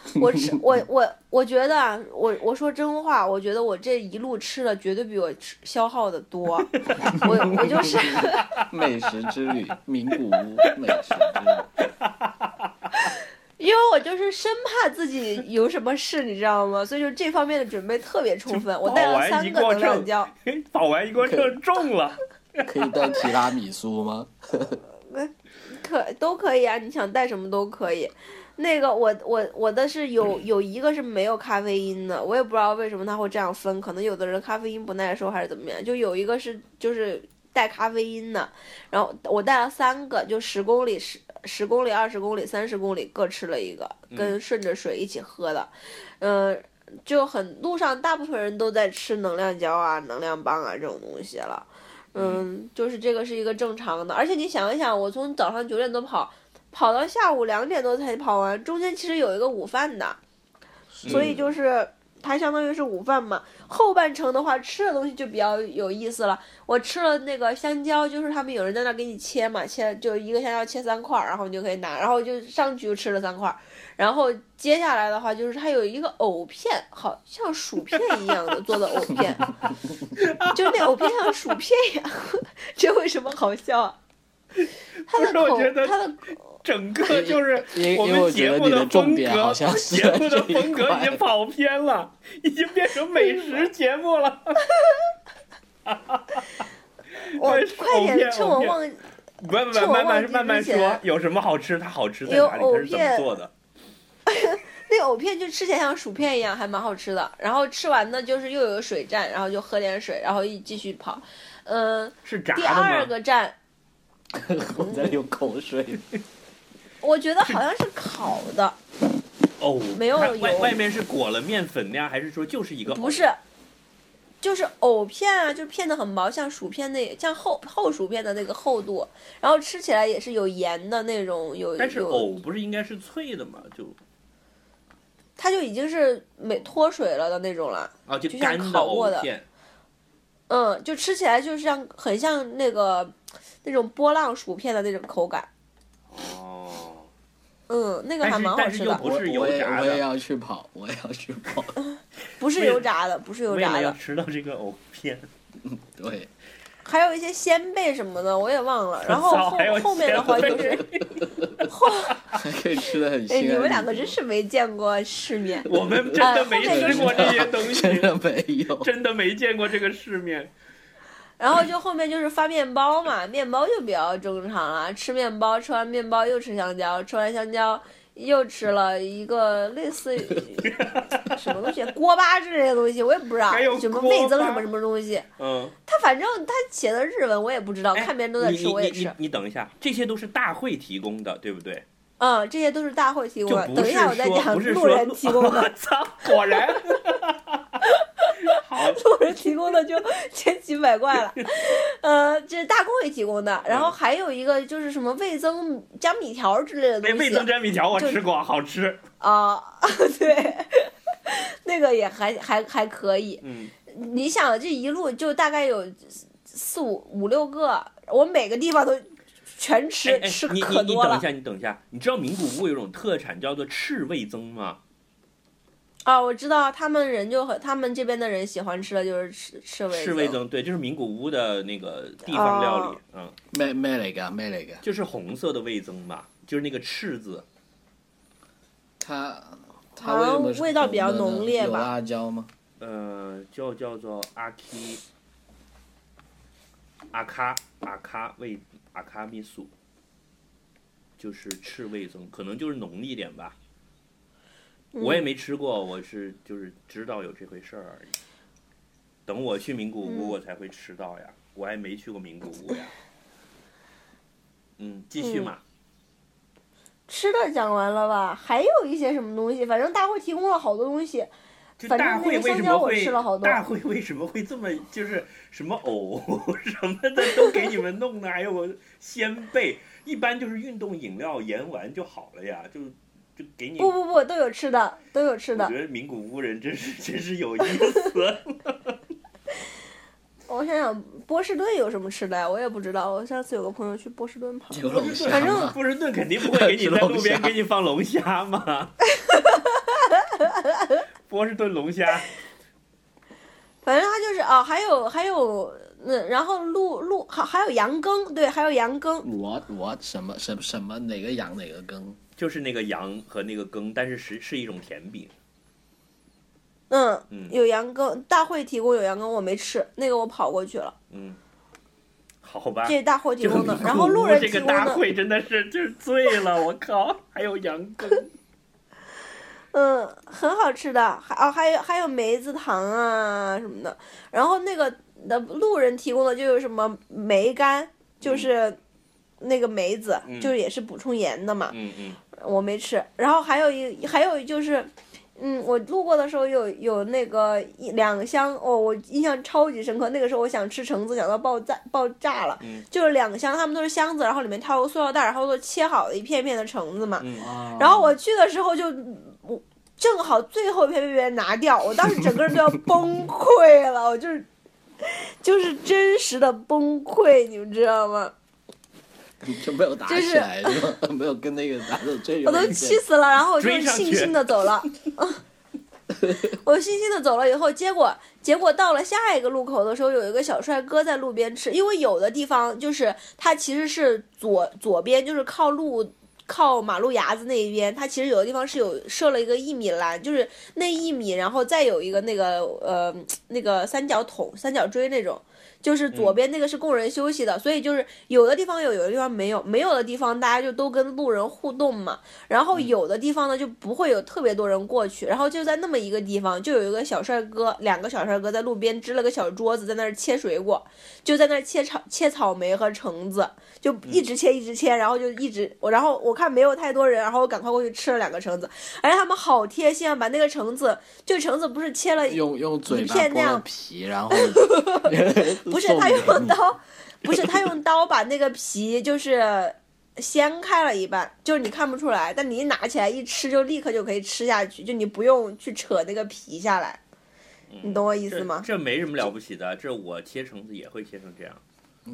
[laughs] 我吃我 [laughs] 我我觉得啊，我我说真话，我觉得我这一路吃的绝对比我吃消耗的多，[laughs] 我我就是。美食之旅，名古屋美食之旅。因为我就是生怕自己有什么事，你知道吗？所以就这方面的准备特别充分。我带了三个能量胶，保完一锅秤中了。可以带提拉米苏吗？可都可以啊，你想带什么都可以。那个我我我的是有有一个是没有咖啡因的，我也不知道为什么他会这样分，可能有的人咖啡因不耐受还是怎么样。就有一个是就是带咖啡因的，然后我带了三个，就十公里十十公里、二十公里、三十公里各吃了一个，跟顺着水一起喝的，嗯、就很路上大部分人都在吃能量胶啊、能量棒啊这种东西了。嗯，就是这个是一个正常的，而且你想一想，我从早上九点多跑，跑到下午两点多才跑完，中间其实有一个午饭的，所以就是它相当于是午饭嘛。后半程的话，吃的东西就比较有意思了。我吃了那个香蕉，就是他们有人在那给你切嘛，切就一个香蕉切三块儿，然后你就可以拿，然后就上去就吃了三块儿。然后接下来的话，就是它有一个藕片，好像薯片一样的做的藕片，[laughs] 就那藕片像薯片一样，[laughs] 这为什么好笑啊？[laughs] 不是我口觉得，它的整个就是我因因为我们节目觉得你的 [laughs] 风格，好像是节目的风格已经跑偏了，已经变成美食节目了。[laughs] 我哎快点趁我忘不不不，慢慢忘记慢慢说，有什么好吃？它好吃在有哪里？它是怎么藕片做的？那个藕片就吃起来像薯片一样，还蛮好吃的。然后吃完呢，就是又有个水站，然后就喝点水，然后一继续跑。嗯，是炸第的吗？二个站，[laughs] 我在流口水。我觉得好像是烤的，哦，没有它外外面是裹了面粉那样，还是说就是一个？不是，就是藕片啊，就片的很薄，像薯片那像厚厚薯片的那个厚度，然后吃起来也是有盐的那种，有但是藕不是应该是脆的吗？就它就已经是没脱水了的那种了。啊，就就像烤过的。嗯，就吃起来就像很像那个那种波浪薯片的那种口感。哦，嗯，那个还蛮好吃的，但是又不是油炸的，我也要去跑，我也要去跑。[laughs] 不是油炸的，不是油炸的，吃到这个藕片，[laughs] 对，还有一些鲜贝什么的，我也忘了。然后 [laughs] 后后面的话就是后，还可以吃的很哎。你们两个真是没见过世面。我们真的没吃过这些东真西，的没有。真的没见过这个世面。然后就后面就是发面包嘛，面包就比较正常了。吃面包，吃完面包又吃香蕉，吃完香蕉又吃了一个类似于 [laughs] 什么东西锅巴之类的东西，我也不知道什么味增什么什么东西。嗯，他反正他写的日文我也不知道，哎看别人都在吃，我也吃你等一下，这些都是大会提供的，对不对？嗯，这些都是大会提供的。等一下我再说讲路人提供 [laughs] 我的，操，果然。[laughs] [laughs] 好，路人提供的就千奇百怪了。[laughs] 呃，这是大公会提供的，然后还有一个就是什么味增加米条之类的东西。那味增加米条我吃过，好吃。啊，[laughs] 对，那个也还还还可以。嗯，你想，这一路就大概有四五五六个，我每个地方都全吃，哎哎吃可多了你你等一下，你等一下，你知道名古屋有种特产叫做赤味增吗？啊！我知道他们人就很，他们这边的人喜欢吃的就是赤赤味赤味增，对，就是名古屋的那个地方料理，嗯，卖卖哪个？卖哪个？就是红色的味增吧，就是那个赤字。它它好像为什么是味道比较浓烈吧有辣椒吗？呃，就叫做阿 k 阿卡阿卡味阿卡米素，就是赤味增，可能就是浓一点吧。我也没吃过，我是就是知道有这回事儿而已。等我去名古屋，嗯我才会吃到呀。我还没去过名古屋呀。[laughs] 嗯，继续嘛。吃的讲完了吧？还有一些什么东西，反正大会提供了好多东西。就大会为什么会吃了好多大会为什么会这么就是什么藕 [laughs] 什么的都给你们弄的，还有鲜贝，一般就是运动饮料盐丸就好了呀，就就给你。不不不，都有吃的，都有吃的我觉。得名古屋人真是真是有意思。[laughs] 我想想，波士顿有什么吃的呀？我也不知道。我上次有个朋友去波士顿跑，反正？波士顿肯定不会给你在路边给你放龙虾嘛。[laughs] 波士顿龙虾，反正他就是啊，还有还有那，然后鹿鹿还还有羊羹，对，还有羊羹。我我什么什么什么哪个羊哪个羹？就是那个羊和那个羹，但是是是一种甜饼。嗯，嗯有羊羹，大会提供有羊羹，我没吃，那个我跑过去了，嗯，好吧。这是大会提就供的。然后古路人提供屋这个大的，会真的是就是醉了，我靠！还有羊羹，嗯，很好吃的，还哦还有还有梅子糖啊什么的。然后那个的路人提供的就有什么梅干，就是那个梅子，嗯就是也是补充盐的嘛。嗯嗯，我没吃。然后还有一还有就是，嗯，我路过的时候有有那个一两箱哦，我印象超级深刻。那个时候我想吃橙子，想到爆炸爆炸了。嗯就是两箱，他们都是箱子，然后里面套个塑料袋，然后都切好的一片片的橙子嘛。嗯啊然后我去的时候就我正好最后一片被别人拿掉，我当时整个人都要崩溃了，我就是就是真实的崩溃，你们知道吗？[laughs] 就没有打就是起来是吧？[laughs] 没有跟那个打的最有我都气死了，然后我就悻悻的走了。[laughs] 我悻悻的走了以后，结果结果到了下一个路口的时候，有一个小帅哥在路边吃，因为有的地方就是他其实是左左边，就是靠路靠马路牙子那一边，它其实有的地方是有设了一个一米栏，就是那一米，然后再有一个那个呃那个三角桶、三角锥那种。就是左边那个是供人休息的，所以就是有的地方有，有的地方没有，没有的地方大家就都跟路人互动嘛。然后有的地方呢就不会有特别多人过去，然后就在那么一个地方，就有一个小帅哥，两个小帅哥在路边支了个小桌子，在那儿切水果，就在那儿切草切草莓和橙子，就一直切一直切，然后就一直我，然后我看没有太多人，然后我赶快过去吃了两个橙子，而且他们好贴心啊，把那个橙子，就橙子不是切了用用嘴巴剥了片那样皮，然后 [laughs] 不是他用刀，不是他用刀把那个皮就是掀开了一半，就是你看不出来，但你一拿起来一吃就立刻就可以吃下去，就你不用去扯那个皮下来，你懂我意思这吗？这没什么了不起的，这我切橙子也会切成这样。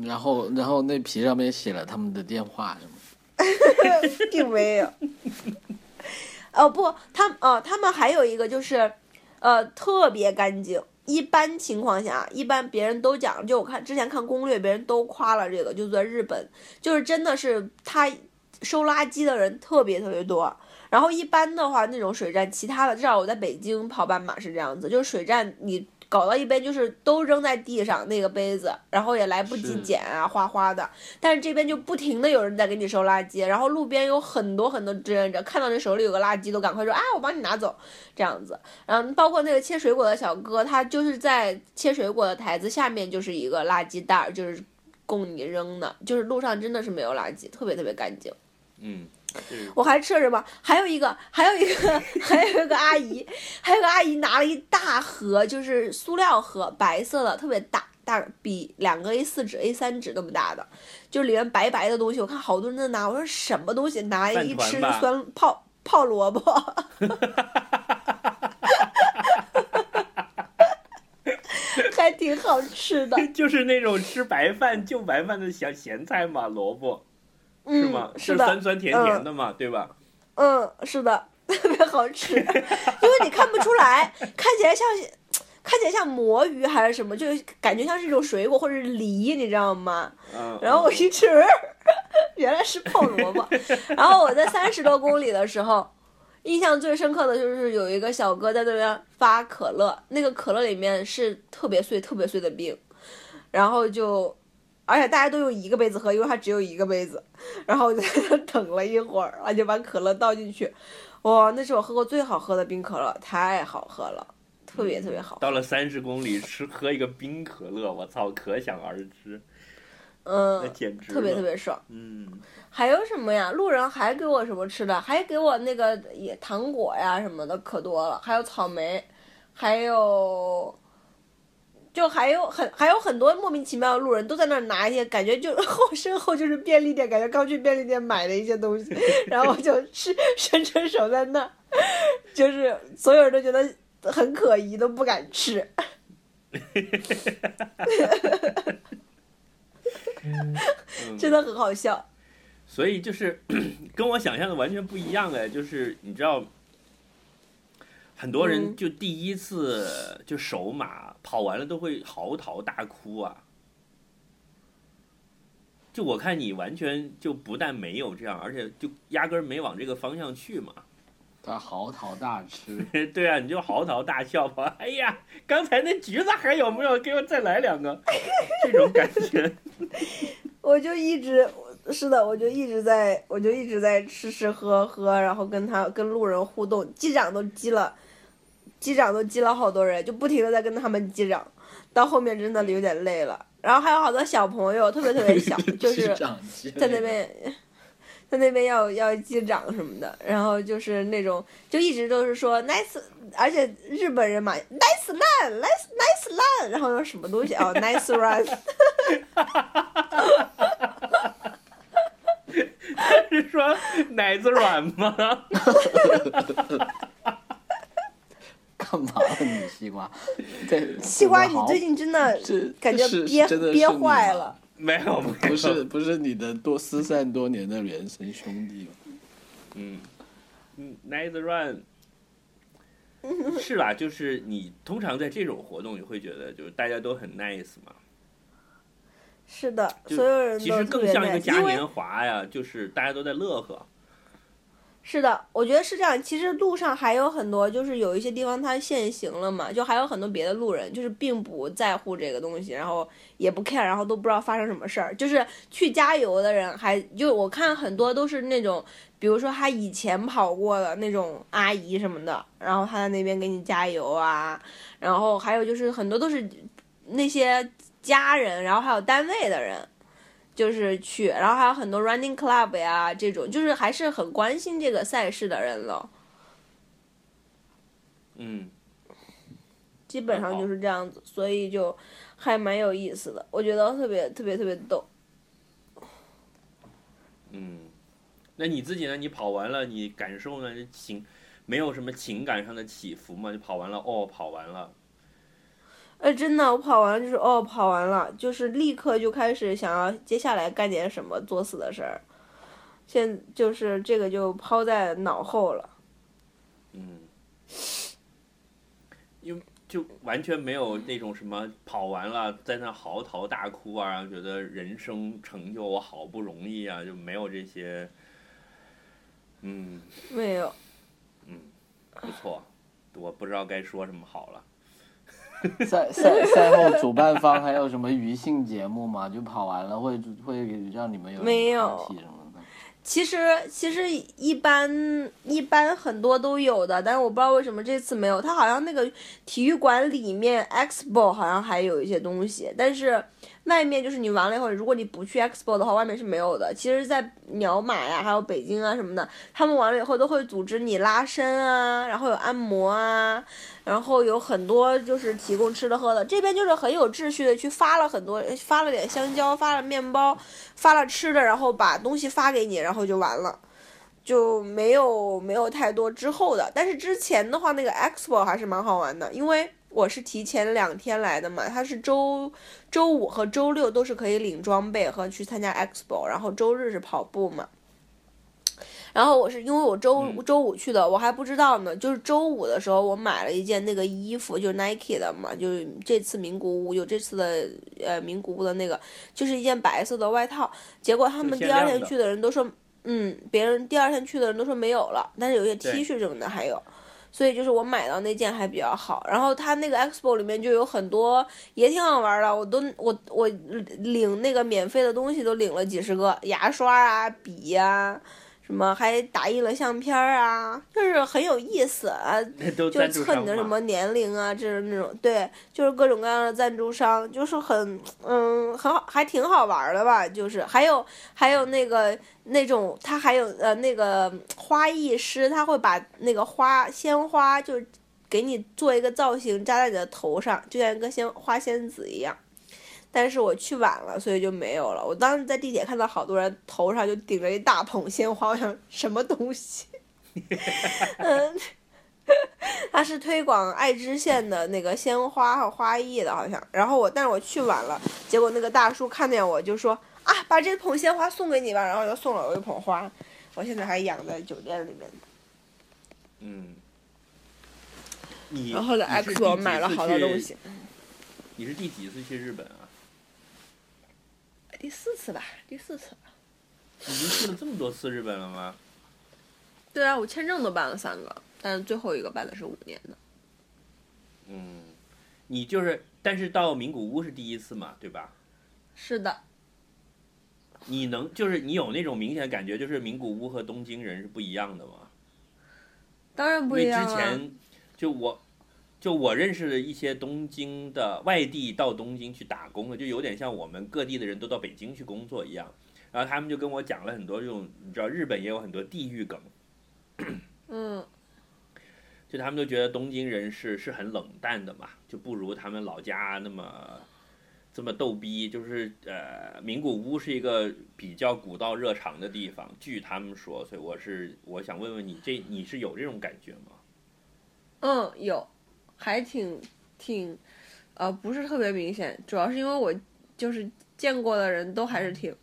然后然后那皮上面写了他们的电话什么。[laughs] 并没有。哦不，他哦，他们还有一个就是，呃，特别干净。一般情况下，一般别人都讲，就我看之前看攻略，别人都夸了这个，就在日本，就是真的是他收垃圾的人特别特别多。然后一般的话，那种水站，其他的至少我在北京跑半马是这样子，就是水站你搞到一边就是都扔在地上那个杯子，然后也来不及捡啊，哗哗的。但是这边就不停的有人在给你收垃圾，然后路边有很多很多志愿者，看到你手里有个垃圾都赶快说啊，我帮你拿走，这样子。然后包括那个切水果的小哥，他就是在切水果的台子下面就是一个垃圾袋儿，就是供你扔的，就是路上真的是没有垃圾，特别特别干净。嗯，是我还吃了什么？还有一个，[laughs] 还有一个，[laughs] 还有一个阿姨，[laughs] 还有个阿姨拿了一大盒，就是塑料盒，白色的，特别大，大比两个 A 四纸、A 三纸那么大的，就里面白白的东西。我看好多人在拿，我说什么东西？拿来一吃酸泡泡萝卜，还挺好吃的。就是那种吃白饭就白饭的小咸菜嘛，萝卜是嗯吗？，是的，酸酸甜甜的嘛，对吧？嗯，是的，[laughs] 特别好吃，因为你看不出来，看起来像看起来像魔芋还是什么，就是感觉像是一种水果或者是梨，你知道吗？嗯。然后我一吃，[laughs] 原来是泡萝卜。然后我在三十多公里的时候，印象最深刻的就是有一个小哥在那边发可乐，那个可乐里面是特别碎、特别碎的冰，然后就。而且大家都用一个杯子喝，因为它只有一个杯子。然后我就在那等了一会儿，我就把可乐倒进去。哇，那是我喝过最好喝的冰可乐，太好喝了，特别特别好喝。到了三十公里吃喝一个冰可乐，我操，可想而知，那嗯，简直特别特别爽。嗯，还有什么呀？路人还给我什么吃的？还给我那个也糖果呀什么的，可多了。还有草莓，还有，就还有很还有很多莫名其妙的路人都在那儿拿一些，感觉就 [laughs] 后身后就是便利店，感觉刚去便利店买的一些东西，[laughs] 然后就是伸伸手在那儿，就是所有人都觉得很可疑，都不敢吃。[laughs] 真的很好笑。所以就是 [clears throat] 跟我想象的完全不一样哎，就是你知道，很多人嗯就第一次就首马跑完了都会嚎啕大哭啊。就我看你完全就不但没有这样，而且就压根儿没往这个方向去嘛。他嚎啕大吃，[laughs] 对啊，你就嚎啕大笑吧。[laughs] 哎呀，刚才那橘子还有没有？给我再来两个，[laughs] 这种感觉。我就一直是的，我就一直在，我就一直在吃吃喝喝，然后跟他跟路人互动，击掌都击了，击掌都击了好多人，就不停的在跟他们击掌，到后面真的有点累了。然后还有好多小朋友，特别特别小，[laughs] 就是在那边，在那边要要击掌什么的，然后就是那种就一直都是说 nice，而且日本人嘛 nice run，nice nice run，然后说什么东西哦 nice run。[laughs] 是说奶子软吗？[laughs] 干嘛了你西瓜？[laughs] 对，西瓜，你最近真的这感觉憋真的是憋坏了。没有，没有不是不是你的多失散多年的孪生兄弟吗？嗯嗯，nice run。[laughs] 是吧？就是你通常在这种活动，你会觉得就是大家都很 nice 嘛。是的，所有人其实更像一个嘉年华呀，就是大家都在乐呵。是的，我觉得是这样。其实路上还有很多，就是有一些地方它限行了嘛，就还有很多别的路人，就是并不在乎这个东西，然后也不 care，然后都不知道发生什么事儿。就是去加油的人还，就我看很多都是那种，比如说他以前跑过的那种阿姨什么的，然后他在那边给你加油啊。然后还有就是很多都是那些家人，然后还有单位的人。就是去，然后还有很多 running club 呀，这种就是还是很关心这个赛事的人了。嗯，基本上就是这样子，所以就还蛮有意思的，我觉得特别特别特别逗。嗯，那你自己呢？你跑完了，你感受呢？情没有什么情感上的起伏嘛？就跑完了，哦，跑完了。哎，真的，我跑完了就是哦，跑完了就是立刻就开始想要接下来干点什么作死的事儿，现就是这个就抛在脑后了。嗯，因为就完全没有那种什么跑完了在那嚎啕大哭啊，觉得人生成就我好不容易啊，就没有这些。嗯，没有。嗯，不错，我不知道该说什么好了。[laughs] 赛赛赛后，主办方还有什么余兴节目吗？就跑完了会会让你们有没有？其实其实一般一般很多都有的，但是我不知道为什么这次没有。他好像那个体育馆里面 expo 好像还有一些东西，但是。外面就是你完了以后，如果你不去 expo 的话，外面是没有的。其实，在鸟马呀，还有北京啊什么的，他们完了以后都会组织你拉伸啊，然后有按摩啊，然后有很多就是提供吃的喝的。这边就是很有秩序的去发了很多，发了点香蕉，发了面包，发了吃的，然后把东西发给你，然后就完了，就没有没有太多之后的。但是之前的话，那个 expo 还是蛮好玩的，因为。我是提前两天来的嘛，他是周周五和周六都是可以领装备和去参加 expo，然后周日是跑步嘛。然后我是因为我周周五去的，我还不知道呢。就是周五的时候，我买了一件那个衣服，就是 Nike 的嘛，就是这次名古屋有这次的呃名古屋的那个，就是一件白色的外套。结果他们第二天去的人都说，嗯，别人第二天去的人都说没有了，但是有些 T 恤什么的还有。所以就是我买到那件还比较好，然后它那个 expo 里面就有很多也挺好玩的，我都我我领那个免费的东西都领了几十个牙刷啊笔呀。什么还打印了相片儿啊，就是很有意思啊，[laughs] 就测你的什么年龄啊，就是那种对，就是各种各样的赞助商，就是很嗯很好，还挺好玩的吧，就是还有还有那个那种他还有呃那个花艺师，他会把那个花鲜花就给你做一个造型扎在你的头上，就像一个鲜花仙子一样。但是我去晚了，所以就没有了。我当时在地铁看到好多人头上就顶着一大捧鲜花，我想什么东西？嗯，[laughs] 他是推广爱知县的那个鲜花和花艺的，好像。然后我，但是我去晚了，结果那个大叔看见我就说啊，把这捧鲜花送给你吧，然后就送了我一捧花，我现在还养在酒店里面。嗯。然后在 X 买了好多东西。你是第几次去日本啊？第四次吧，第四次。已经去了这么多次日本了吗？对啊，我签证都办了三个，但是最后一个办的是五年的。嗯，你就是，但是到名古屋是第一次嘛，对吧？是的。你能就是你有那种明显的感觉，就是名古屋和东京人是不一样的吗？当然不一样之前就我。就我认识的一些东京的外地到东京去打工的，就有点像我们各地的人都到北京去工作一样。然后他们就跟我讲了很多这种，你知道日本也有很多地域梗。嗯。就他们都觉得东京人是是很冷淡的嘛，就不如他们老家那么这么逗逼。就是呃，名古屋是一个比较古道热肠的地方，据他们说，所以我是我想问问你，这你是有这种感觉吗？嗯，有。还挺挺，呃，不是特别明显，主要是因为我就是见过的人都还是挺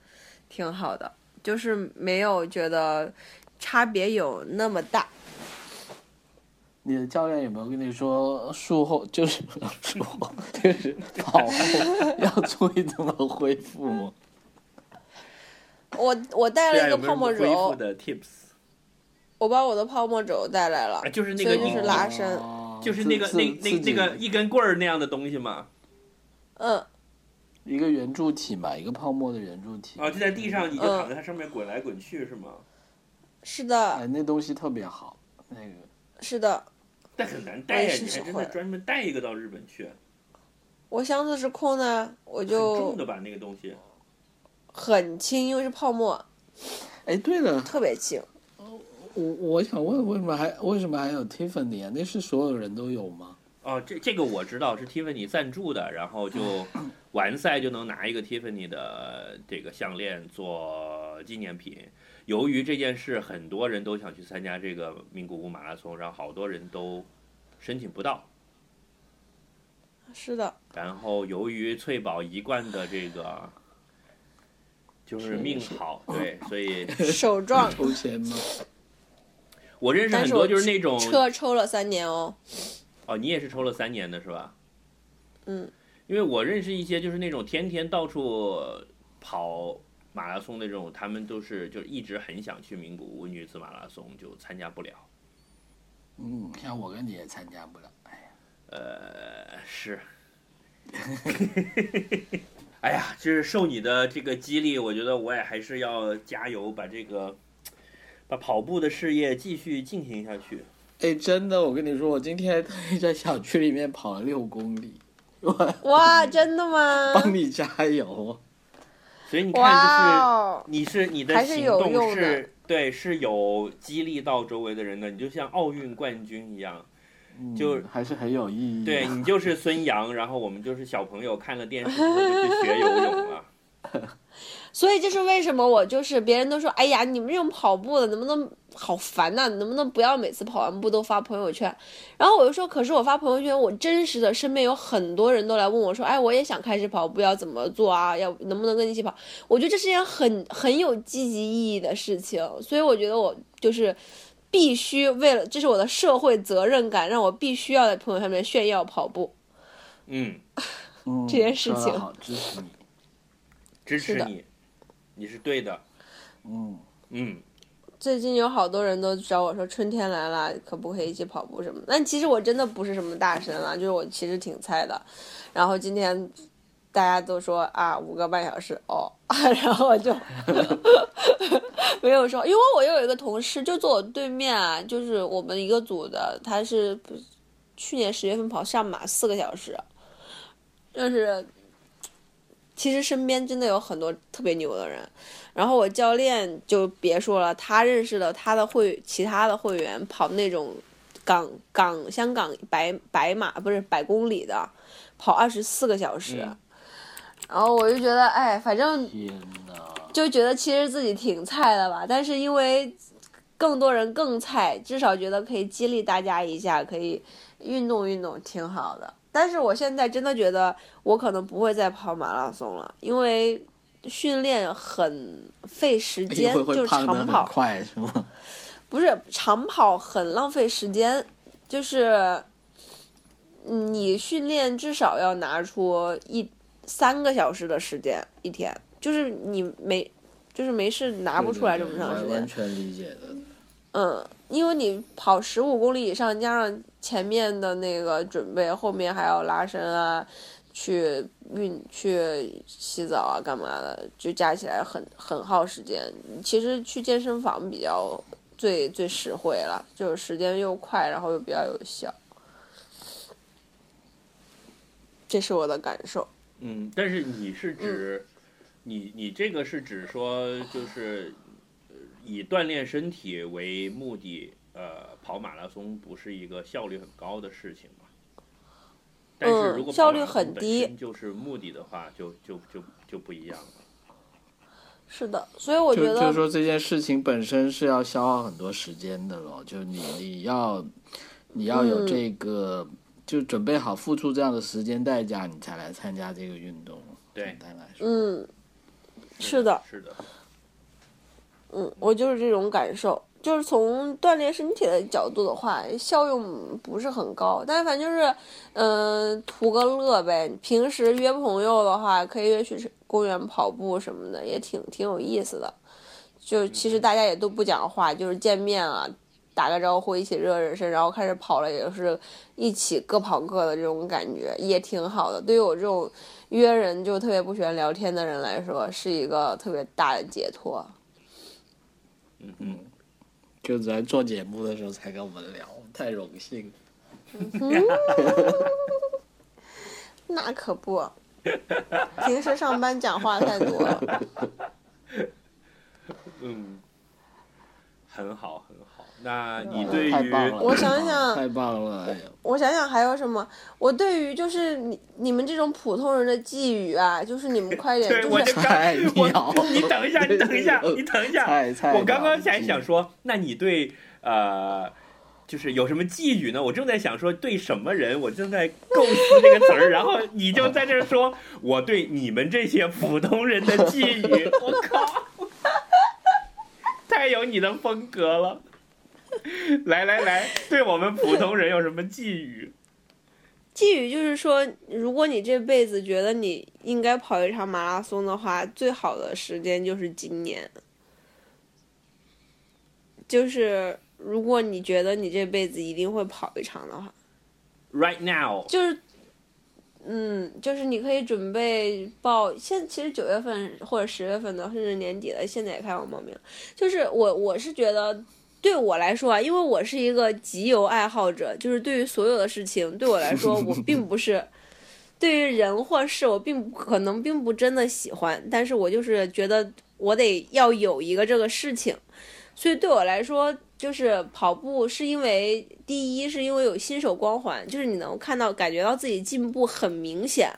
挺好的，就是没有觉得差别有那么大。你的教练有没有跟你说术后就是术后就是跑后 [laughs] 要注意怎么恢复吗？[laughs] 我我带了一个泡沫柔。的 tips。我把我的泡沫轴带来了啊，就是那个就是拉伸哦就是那个那那那个一根棍儿那样的东西嘛。嗯，一个圆柱体嘛，一个泡沫的圆柱体。哦，就在地上，你就嗯躺在它上面滚来滚去是吗？是的，哎，那东西特别好，那个是的，但很难带呀，你还真的专门带一个到日本去，我箱子是空的，我很就重的吧那个东西。很轻，因为是泡沫，哎，对了，特别轻。我我想问，为什么还为什么还有 Tiffany 啊？那是所有人都有吗？哦，这这个我知道是 Tiffany 赞助的，然后就 [laughs] 完赛就能拿一个 Tiffany 的这个项链做纪念品。由于这件事，很多人都想去参加这个名古屋马拉松，然后好多人都申请不到。是的，然后由于翠宝一贯的这个就是命好，对，所以 [laughs] 手撞抽签吗？我认识很多就是那种车抽了三年哦。哦，你也是抽了三年的是吧？嗯，因为我认识一些就是那种天天到处跑马拉松那种，他们都是就一直很想去名古屋女子马拉松，就参加不了。嗯，像我跟你也参加不了。哎呀，呃，是。[laughs] 哎呀，就是受你的这个激励，我觉得我也还是要加油，把这个把跑步的事业继续进行下去。哎，真的，我跟你说，我今天特 [laughs] 意在小区里面跑了六公里，我哇，真的吗？[laughs] 帮你加油。所以你看，就是哦，你是你的行动是对是有激励到周围的人的，你就像奥运冠军一样，嗯就还是很有意义的。对你就是孙杨，然后我们就是小朋友看了电视之后就去学游泳了。[laughs] 所以这是为什么我就是别人都说，哎呀，你们这种跑步的能不能好烦呐、能不能不要每次跑完步都发朋友圈？然后我就说，可是我发朋友圈，我真实的身边有很多人都来问我说，哎，我也想开始跑步，要怎么做啊？要能不能跟你一起跑？我觉得这是件很很有积极意义的事情，所以我觉得我就是必须为了，这是我的社会责任感，让我必须要在朋友圈里面炫耀跑步。嗯，嗯，[laughs] 这件事情好，支持你。支持你，你是对的。嗯，嗯，最近有好多人都找我说春天来了，可不可以一起跑步什么的？但其实我真的不是什么大神了，就是我其实挺菜的。然后今天大家都说啊五个半小时哦，[laughs] 然后我就 [laughs] 没有说，因为我有一个同事就坐我对面啊，就是我们一个组的，他是去年十月份跑上马四个小时，就是其实身边真的有很多特别牛的人。然后我教练就别说了，他认识的他的会其他的会员跑那种港港香港百百马不是百公里的，跑二十四个小时。嗯然后我就觉得，哎，反正！就觉得其实自己挺菜的吧，但是因为更多人更菜，至少觉得可以激励大家一下，可以运动运动，挺好的。但是我现在真的觉得我可能不会再跑马拉松了，因为训练很费时间，会会就是长跑，快是吗？[laughs] 不是长跑很浪费时间，就是你训练至少要拿出一三个小时的时间一天，就是你没就是没事拿不出来这么长时间对对对完。全理解的。嗯，因为你跑十五公里以上，加上前面的那个准备，后面还要拉伸啊，去运、去洗澡啊，干嘛的，就加起来很很耗时间。其实去健身房比较最最实惠了，就是时间又快，然后又比较有效。这是我的感受。嗯，但是你是指，嗯你你这个是指说就是呃以锻炼身体为目的，呃，跑马拉松不是一个效率很高的事情嘛？但是如果嗯效率很低就是目的的话，就就就就不一样了。是的，所以我觉得就就是说这件事情本身是要消耗很多时间的咯，就你你要你要有嗯这个、就准备好付出这样的时间代价，你才来参加这个运动。对简单来说，嗯，是的，是的，嗯，我就是这种感受。就是从锻炼身体的角度的话，效用不是很高，但反正就是，嗯、图个乐呗。平时约朋友的话，可以约去公园跑步什么的，也挺挺有意思的。就其实大家也都不讲话，就是见面啊，打个招呼，一起热热身，然后开始跑了，也是一起各跑各的这种感觉，也挺好的。对于我这种约人就特别不喜欢聊天的人来说，是一个特别大的解脱。嗯嗯，就咱做节目的时候才跟我们聊，太荣幸。[laughs] 那可不，平时上班讲话太多了。嗯，很好很好。那你对于太棒了，我想想太棒了，哎呀，我想想还有什么？我对于就是你你们这种普通人的寄语啊，就是你们快点，对，我就是刚菜我你等一下，你等一下，你等一下，我刚刚鸟才想说，那你对呃，就是有什么寄语呢？我正在想说对什么人，我正在构思这个词儿，然后你就在这儿说 [laughs] 我对你们这些普通人的寄语，我靠，太有你的风格了。[laughs] 来来来，对我们普通人有什么寄语？[laughs] 寄语就是说，如果你这辈子觉得你应该跑一场马拉松的话，最好的时间就是今年。就是如果你觉得你这辈子一定会跑一场的话，Right now，就是，嗯，就是你可以准备报，现其实九月份或者十月份的，甚至年底了，现在也开始报名。就是我我是觉得，对我来说啊，因为我是一个集邮爱好者，就是对于所有的事情，对我来说，我 [laughs] 并不是对于人或事，我并不可能并不真的喜欢，但是我就是觉得我得要有一个这个事情，所以对我来说，就是跑步是因为第一是因为有新手光环，就是你能看到感觉到自己进步很明显，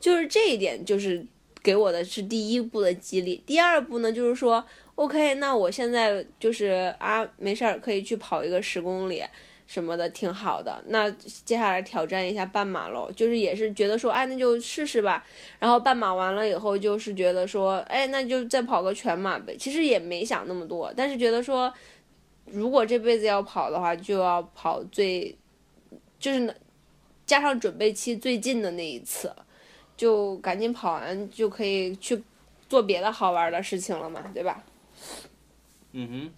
就是这一点就是给我的是第一步的激励。第二步呢，就是说，OK，那我现在就是啊，没事儿可以去跑一个十公里。什么的挺好的，那接下来挑战一下半马喽，就是也是觉得说，哎，那就试试吧。然后半马完了以后，就是觉得说，哎，那就再跑个全马呗。其实也没想那么多，但是觉得说，如果这辈子要跑的话，就要跑最，就是加上准备期最近的那一次，就赶紧跑完就可以去做别的好玩的事情了嘛，对吧？嗯哼。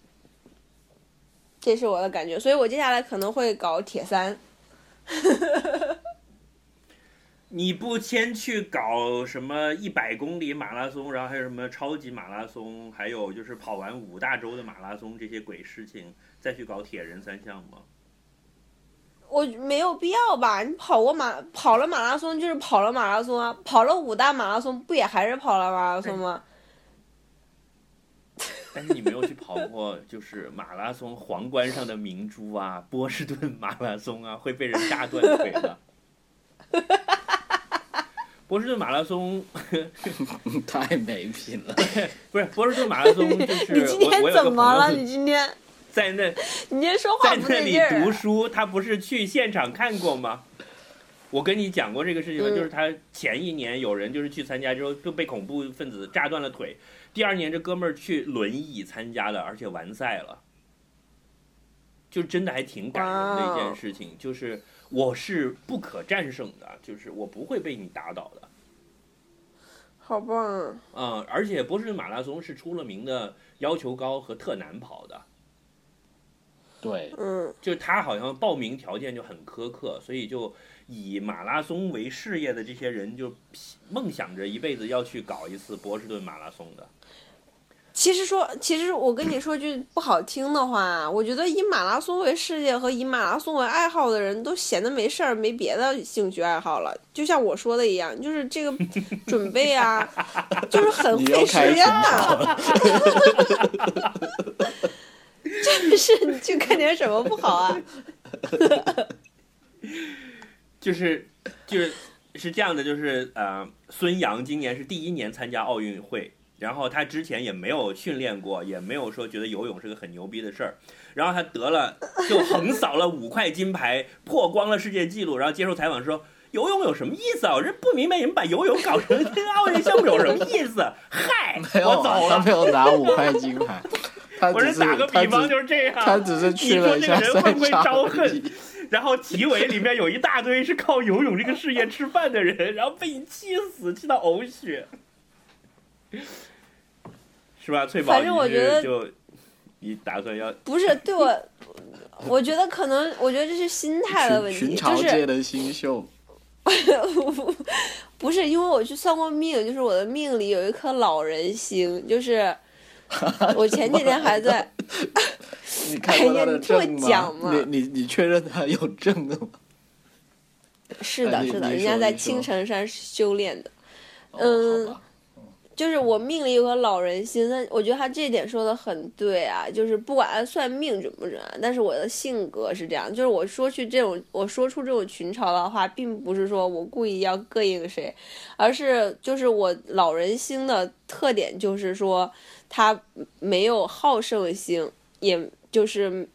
这是我的感觉，所以我接下来可能会搞铁三。[laughs] 你不先去搞什么一百公里马拉松，然后还有什么超级马拉松，还有就是跑完五大洲的马拉松这些鬼事情，再去搞铁人三项吗？我没有必要吧？你跑过马跑了马拉松就是跑了马拉松啊，跑了五大马拉松不也还是跑了马拉松吗？[laughs] 但是你没有去跑过，就是马拉松皇冠上的明珠啊，波士顿马拉松啊，[laughs] 会被人炸断腿的。[laughs] 波士顿马拉松太没品了。不是波士顿马拉松，就是你今天怎么了？你今天在那 [laughs] 你说话在那里。读书，他不是去现场看过吗？我跟你讲过这个事情就是他前一年有人就是去参加之后就被恐怖分子炸断了腿，第二年这哥们儿去轮椅参加了，而且完赛了，就真的还挺感人的一件事情。就是我是不可战胜的，就是我不会被你打倒的。好棒啊！嗯，而且波士顿马拉松是出了名的要求高和特难跑的。对，嗯，就是他好像报名条件就很苛刻，所以就以马拉松为事业的这些人就梦想着一辈子要去搞一次波士顿马拉松的。其实说，其实我跟你说句不好听的话，我觉得以马拉松为事业和以马拉松为爱好的人都闲得没事儿，没别的兴趣爱好了。就像我说的一样，就是这个 [laughs] 准备啊，[laughs] 就是很费时间开群的。[laughs] 就是你去干点什么不好啊？[laughs] 就是就是是这样的，就是呃，孙杨今年是第一年参加奥运会，然后他之前也没有训练过，也没有说觉得游泳是个很牛逼的事儿，然后他得了就横扫了五块金牌，破光了世界纪录，然后接受采访说。游泳有什么意思啊？我这不明白你们把游泳搞成跟奥运项目有什么意思？嗨，我走，了。没有拿五块金牌，我是打个比方，就是这样。他只是去了一下你说这个人会不会招恨。然后体委里面有一大堆是靠游泳这个事业吃饭的人，然后被你气死，气到呕血，是吧？翠宝，反正我觉得就你打算要不是对我，我觉得可能，我觉得这是心态的问题，群群潮就是界的新秀，[laughs] 不是因为我去算过命，就是我的命里有一颗老人星，就是 [laughs] 我前几天还在，[laughs] 你看过他的哎呀你听我证讲嘛你你你确认他有证的吗？是的，是的，人家在青城山修炼的。哦嗯就是我命里有个老人心，那我觉得他这一点说的很对啊，就是不管他算命准不准啊，但是我的性格是这样，就是我说去这种，我说出这种群嘲的话，并不是说我故意要膈应谁，而是就是我老人心的特点就是说他没有好胜心，也就是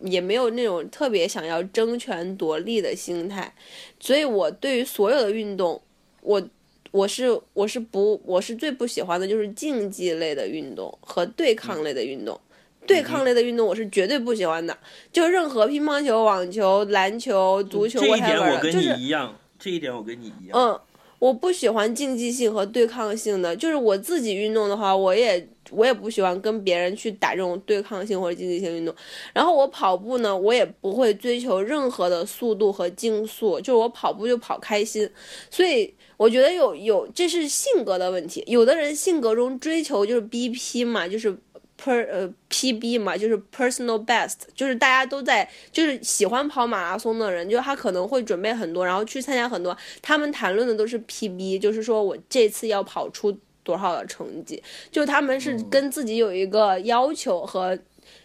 也没有那种特别想要争权夺利的心态，所以我对于所有的运动，我我是我是不我是最不喜欢的就是竞技类的运动和对抗类的运动。对抗类的运动我是绝对不喜欢的，就任何乒乓球、网球、篮球、足球这一点我跟你就是一样，这一点我跟你一样。嗯，我不喜欢竞技性和对抗性的，就是我自己运动的话，我也我也不喜欢跟别人去打这种对抗性或者竞技性运动。然后我跑步呢，我也不会追求任何的速度和竞速，就是我跑步就跑开心。所以我觉得有有这是性格的问题，有的人性格中追求就是 BP 嘛，就是。Per 呃 PB 嘛，就是 personal best，就是大家都在，就是喜欢跑马拉松的人，就他可能会准备很多，然后去参加很多，他们谈论的都是 PB，就是说我这次要跑出多少的成绩，就他们是跟自己有一个要求和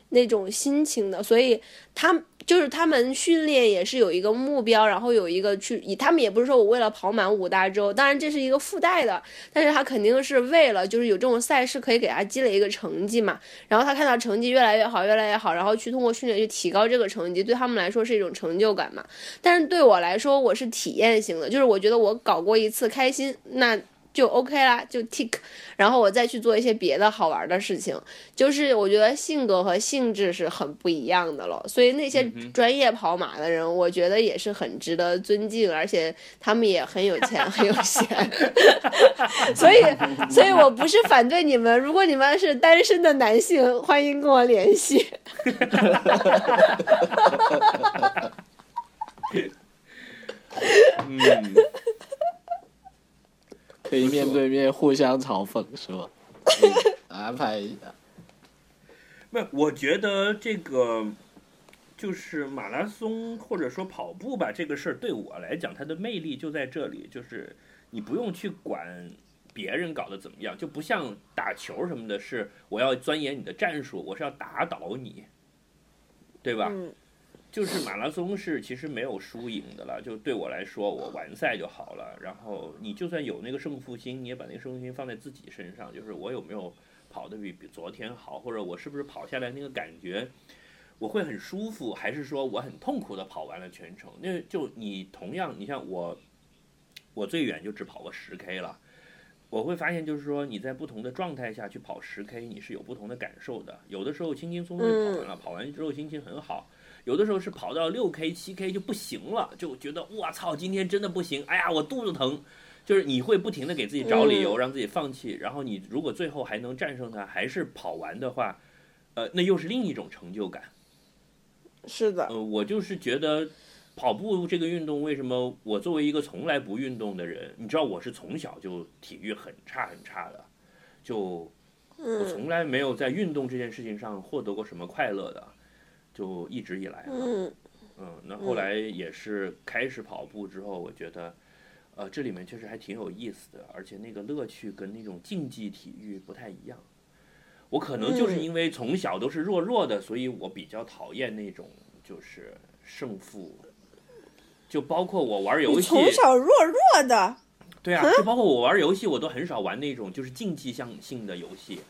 那种心情的，所以他就是他们训练也是有一个目标，然后有一个去，他们也不是说我为了跑满五大洲，当然这是一个附带的，但是他肯定是为了就是有这种赛事可以给他积累一个成绩嘛，然后他看到成绩越来越好，越来越好，然后去通过训练去提高这个成绩，对他们来说是一种成就感嘛。但是对我来说，我是体验型的，就是我觉得我搞过一次开心，那就 OK 啦，就 tick，然后我再去做一些别的好玩的事情。就是我觉得性格和性质是很不一样的了，所以那些专业跑马的人，我觉得也是很值得尊敬，而且他们也很有钱，很有闲。[laughs] 所以，[laughs] 所以我不是反对你们，如果你们是单身的男性，欢迎跟我联系。[laughs] 嗯，可以面对面互相嘲讽是吧？嗯 [laughs] 安排一下。不，我觉得这个就是马拉松或者说跑步吧，这个事儿对我来讲，它的魅力就在这里，就是你不用去管别人搞得怎么样，就不像打球什么的，是我要钻研你的战术，我是要打倒你，对吧？嗯就是马拉松是其实没有输赢的了，就对我来说，我完赛就好了。然后你就算有那个胜负心，你也把那个胜负心放在自己身上，就是我有没有跑得比比昨天好，或者我是不是跑下来那个感觉我会很舒服，还是说我很痛苦的跑完了全程？那就你同样，你像我，我最远就只跑过十 K 了。我会发现，就是说你在不同的状态下去跑十 K，你是有不同的感受的。有的时候轻轻松松就跑完了，跑完之后心情很好。有的时候是跑到六 K、七 K 就不行了，就觉得我操，今天真的不行，哎呀，我肚子疼。就是你会不停的给自己找理由，嗯让自己放弃。然后你如果最后还能战胜它，还是跑完的话，呃，那又是另一种成就感。是的，呃，我就是觉得跑步这个运动，为什么我作为一个从来不运动的人，你知道我是从小就体育很差很差的，就我嗯从来没有在运动这件事情上获得过什么快乐的，就一直以来嘛。嗯嗯，那后来也是开始跑步之后，我觉得，呃，这里面确实还挺有意思的，而且那个乐趣跟那种竞技体育不太一样。我可能就是嗯因为从小都是弱弱的，所以我比较讨厌那种就是胜负，就包括我玩游戏，从小弱弱的，对啊，就包括我玩游戏，我都很少玩那种就是竞技向性的游戏。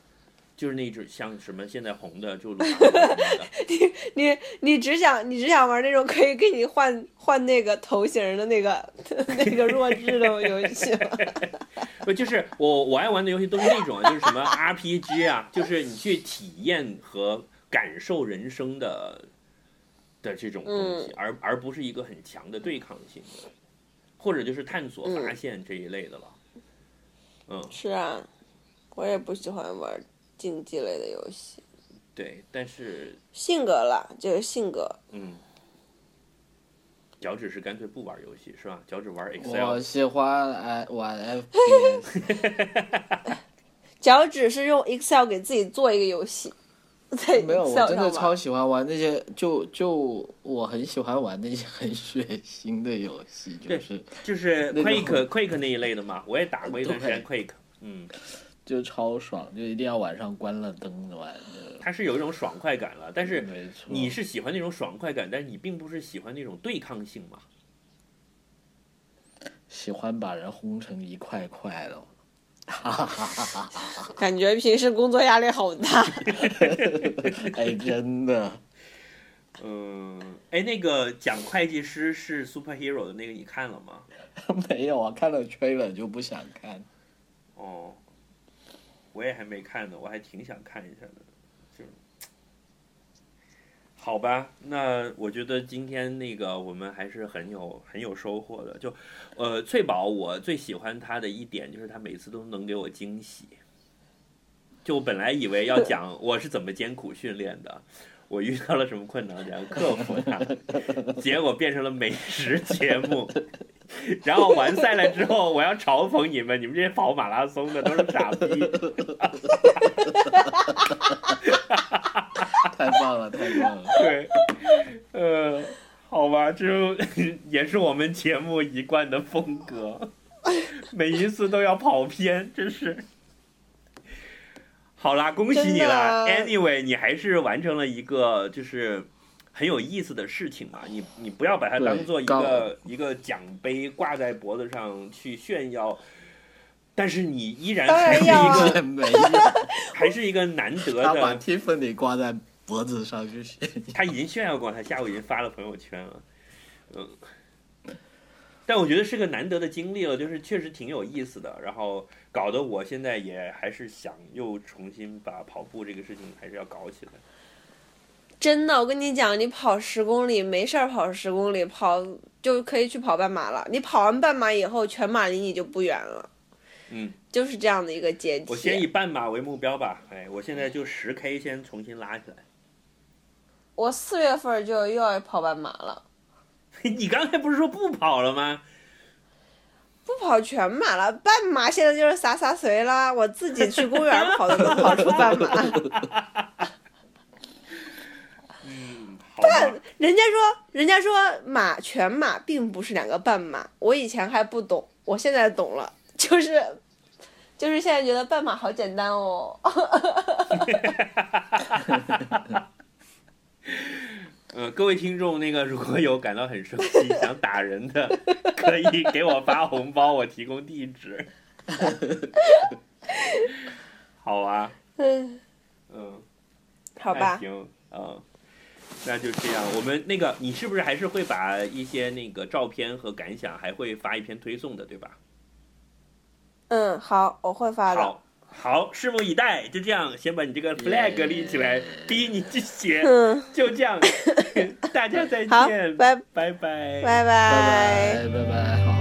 就是那种像什么现在红的，就鲁达什么的，[laughs] 你你只想你只想玩那种可以给你换换那个头型的那个 [laughs] 那个弱智的游戏吗？[laughs] 不就是我我爱玩的游戏都是那种，就是什么 RPG 啊，就是你去体验和感受人生的的这种东西，而而不是一个很强的对抗性的，或者就是探索发现这一类的了。嗯，是啊，我也不喜欢玩竞技类的游戏。对，但是性格了，就是性格。嗯，脚趾是干脆不玩游戏是吧？脚趾玩 Excel，我喜欢哎玩 FPS，[laughs] [laughs] 脚趾是用 Excel 给自己做一个游戏，在没有，我真的超喜欢玩那些，就就我很喜欢玩那些很血腥的游戏，就是就是 Quake Quake 那一类的嘛，我也打过一段时间 Quake，嗯，就超爽，就一定要晚上关了灯玩的。它是有一种爽快感了，但是没错，你是喜欢那种爽快感，但是你并不是喜欢那种对抗性嘛。喜欢把人轰成一块块的。感觉平时工作压力好大。[laughs] 哎，真的，嗯，哎，那个讲会计师是 superhero 的那个，你看了吗？[laughs] 没有啊，看了吹了就不想看。哦，我也还没看呢，我还挺想看一下的，就好吧。那我觉得今天那个我们还是很有很有收获的。就呃，翠宝，我最喜欢他的一点就是他每次都能给我惊喜。就我本来以为要讲 [laughs] 我是怎么艰苦训练的，我遇到了什么困难，怎样克服它，结果变成了美食节目。然后完赛了之后，我要嘲讽你们，你们这些跑马拉松的都是傻逼。[laughs] 太棒了，太棒了！对，呃，好吧，这 [laughs] 也是我们节目一贯的风格，每一次都要跑偏，真是。好啦，恭喜你啦！Anyway，你还是完成了一个就是很有意思的事情嘛。你你不要把它当做一个一个奖杯挂在脖子上去炫耀，但是你依然还是一个还是一个难得他把的。Tiffany 挂在脖子上去炫耀。他已经炫耀过，他下午已经发了朋友圈了，嗯。但我觉得是个难得的经历了，就是确实挺有意思的，然后搞得我现在也还是想又重新把跑步这个事情还是要搞起来。真的，我跟你讲，你跑十公里没事儿，跑十公里跑就可以去跑半马了。你跑完半马以后，全马离你就不远了，嗯，就是这样的一个阶梯。我先以半马为目标吧，哎，我现在就十 K 先重新拉起来。我四月份就又要跑半马了，[laughs] 你刚才不是说不跑了吗？不跑全马了，半马现在就是洒洒水啦。我自己去公园跑都能跑出半马。[laughs] 嗯，好吧。人家说，人家说马全马并不是两个半马，我以前还不懂，我现在懂了，[laughs] 就是就是现在觉得半马好简单哦。[laughs] 呃，各位听众，那个如果有感到很生气想打人的，可以给我发红包，我提供地址。[laughs] 好啊，嗯，嗯，好吧，行，嗯，那就这样。我们那个，你是不是还是会把一些那个照片和感想，还会发一篇推送的，对吧？嗯，好，我会发的。好，好，拭目以待。就这样，先把你这个 flag 立起来，逼你去写。嗯，就这样，[laughs] 大家再好，见，拜拜拜，拜拜拜拜拜，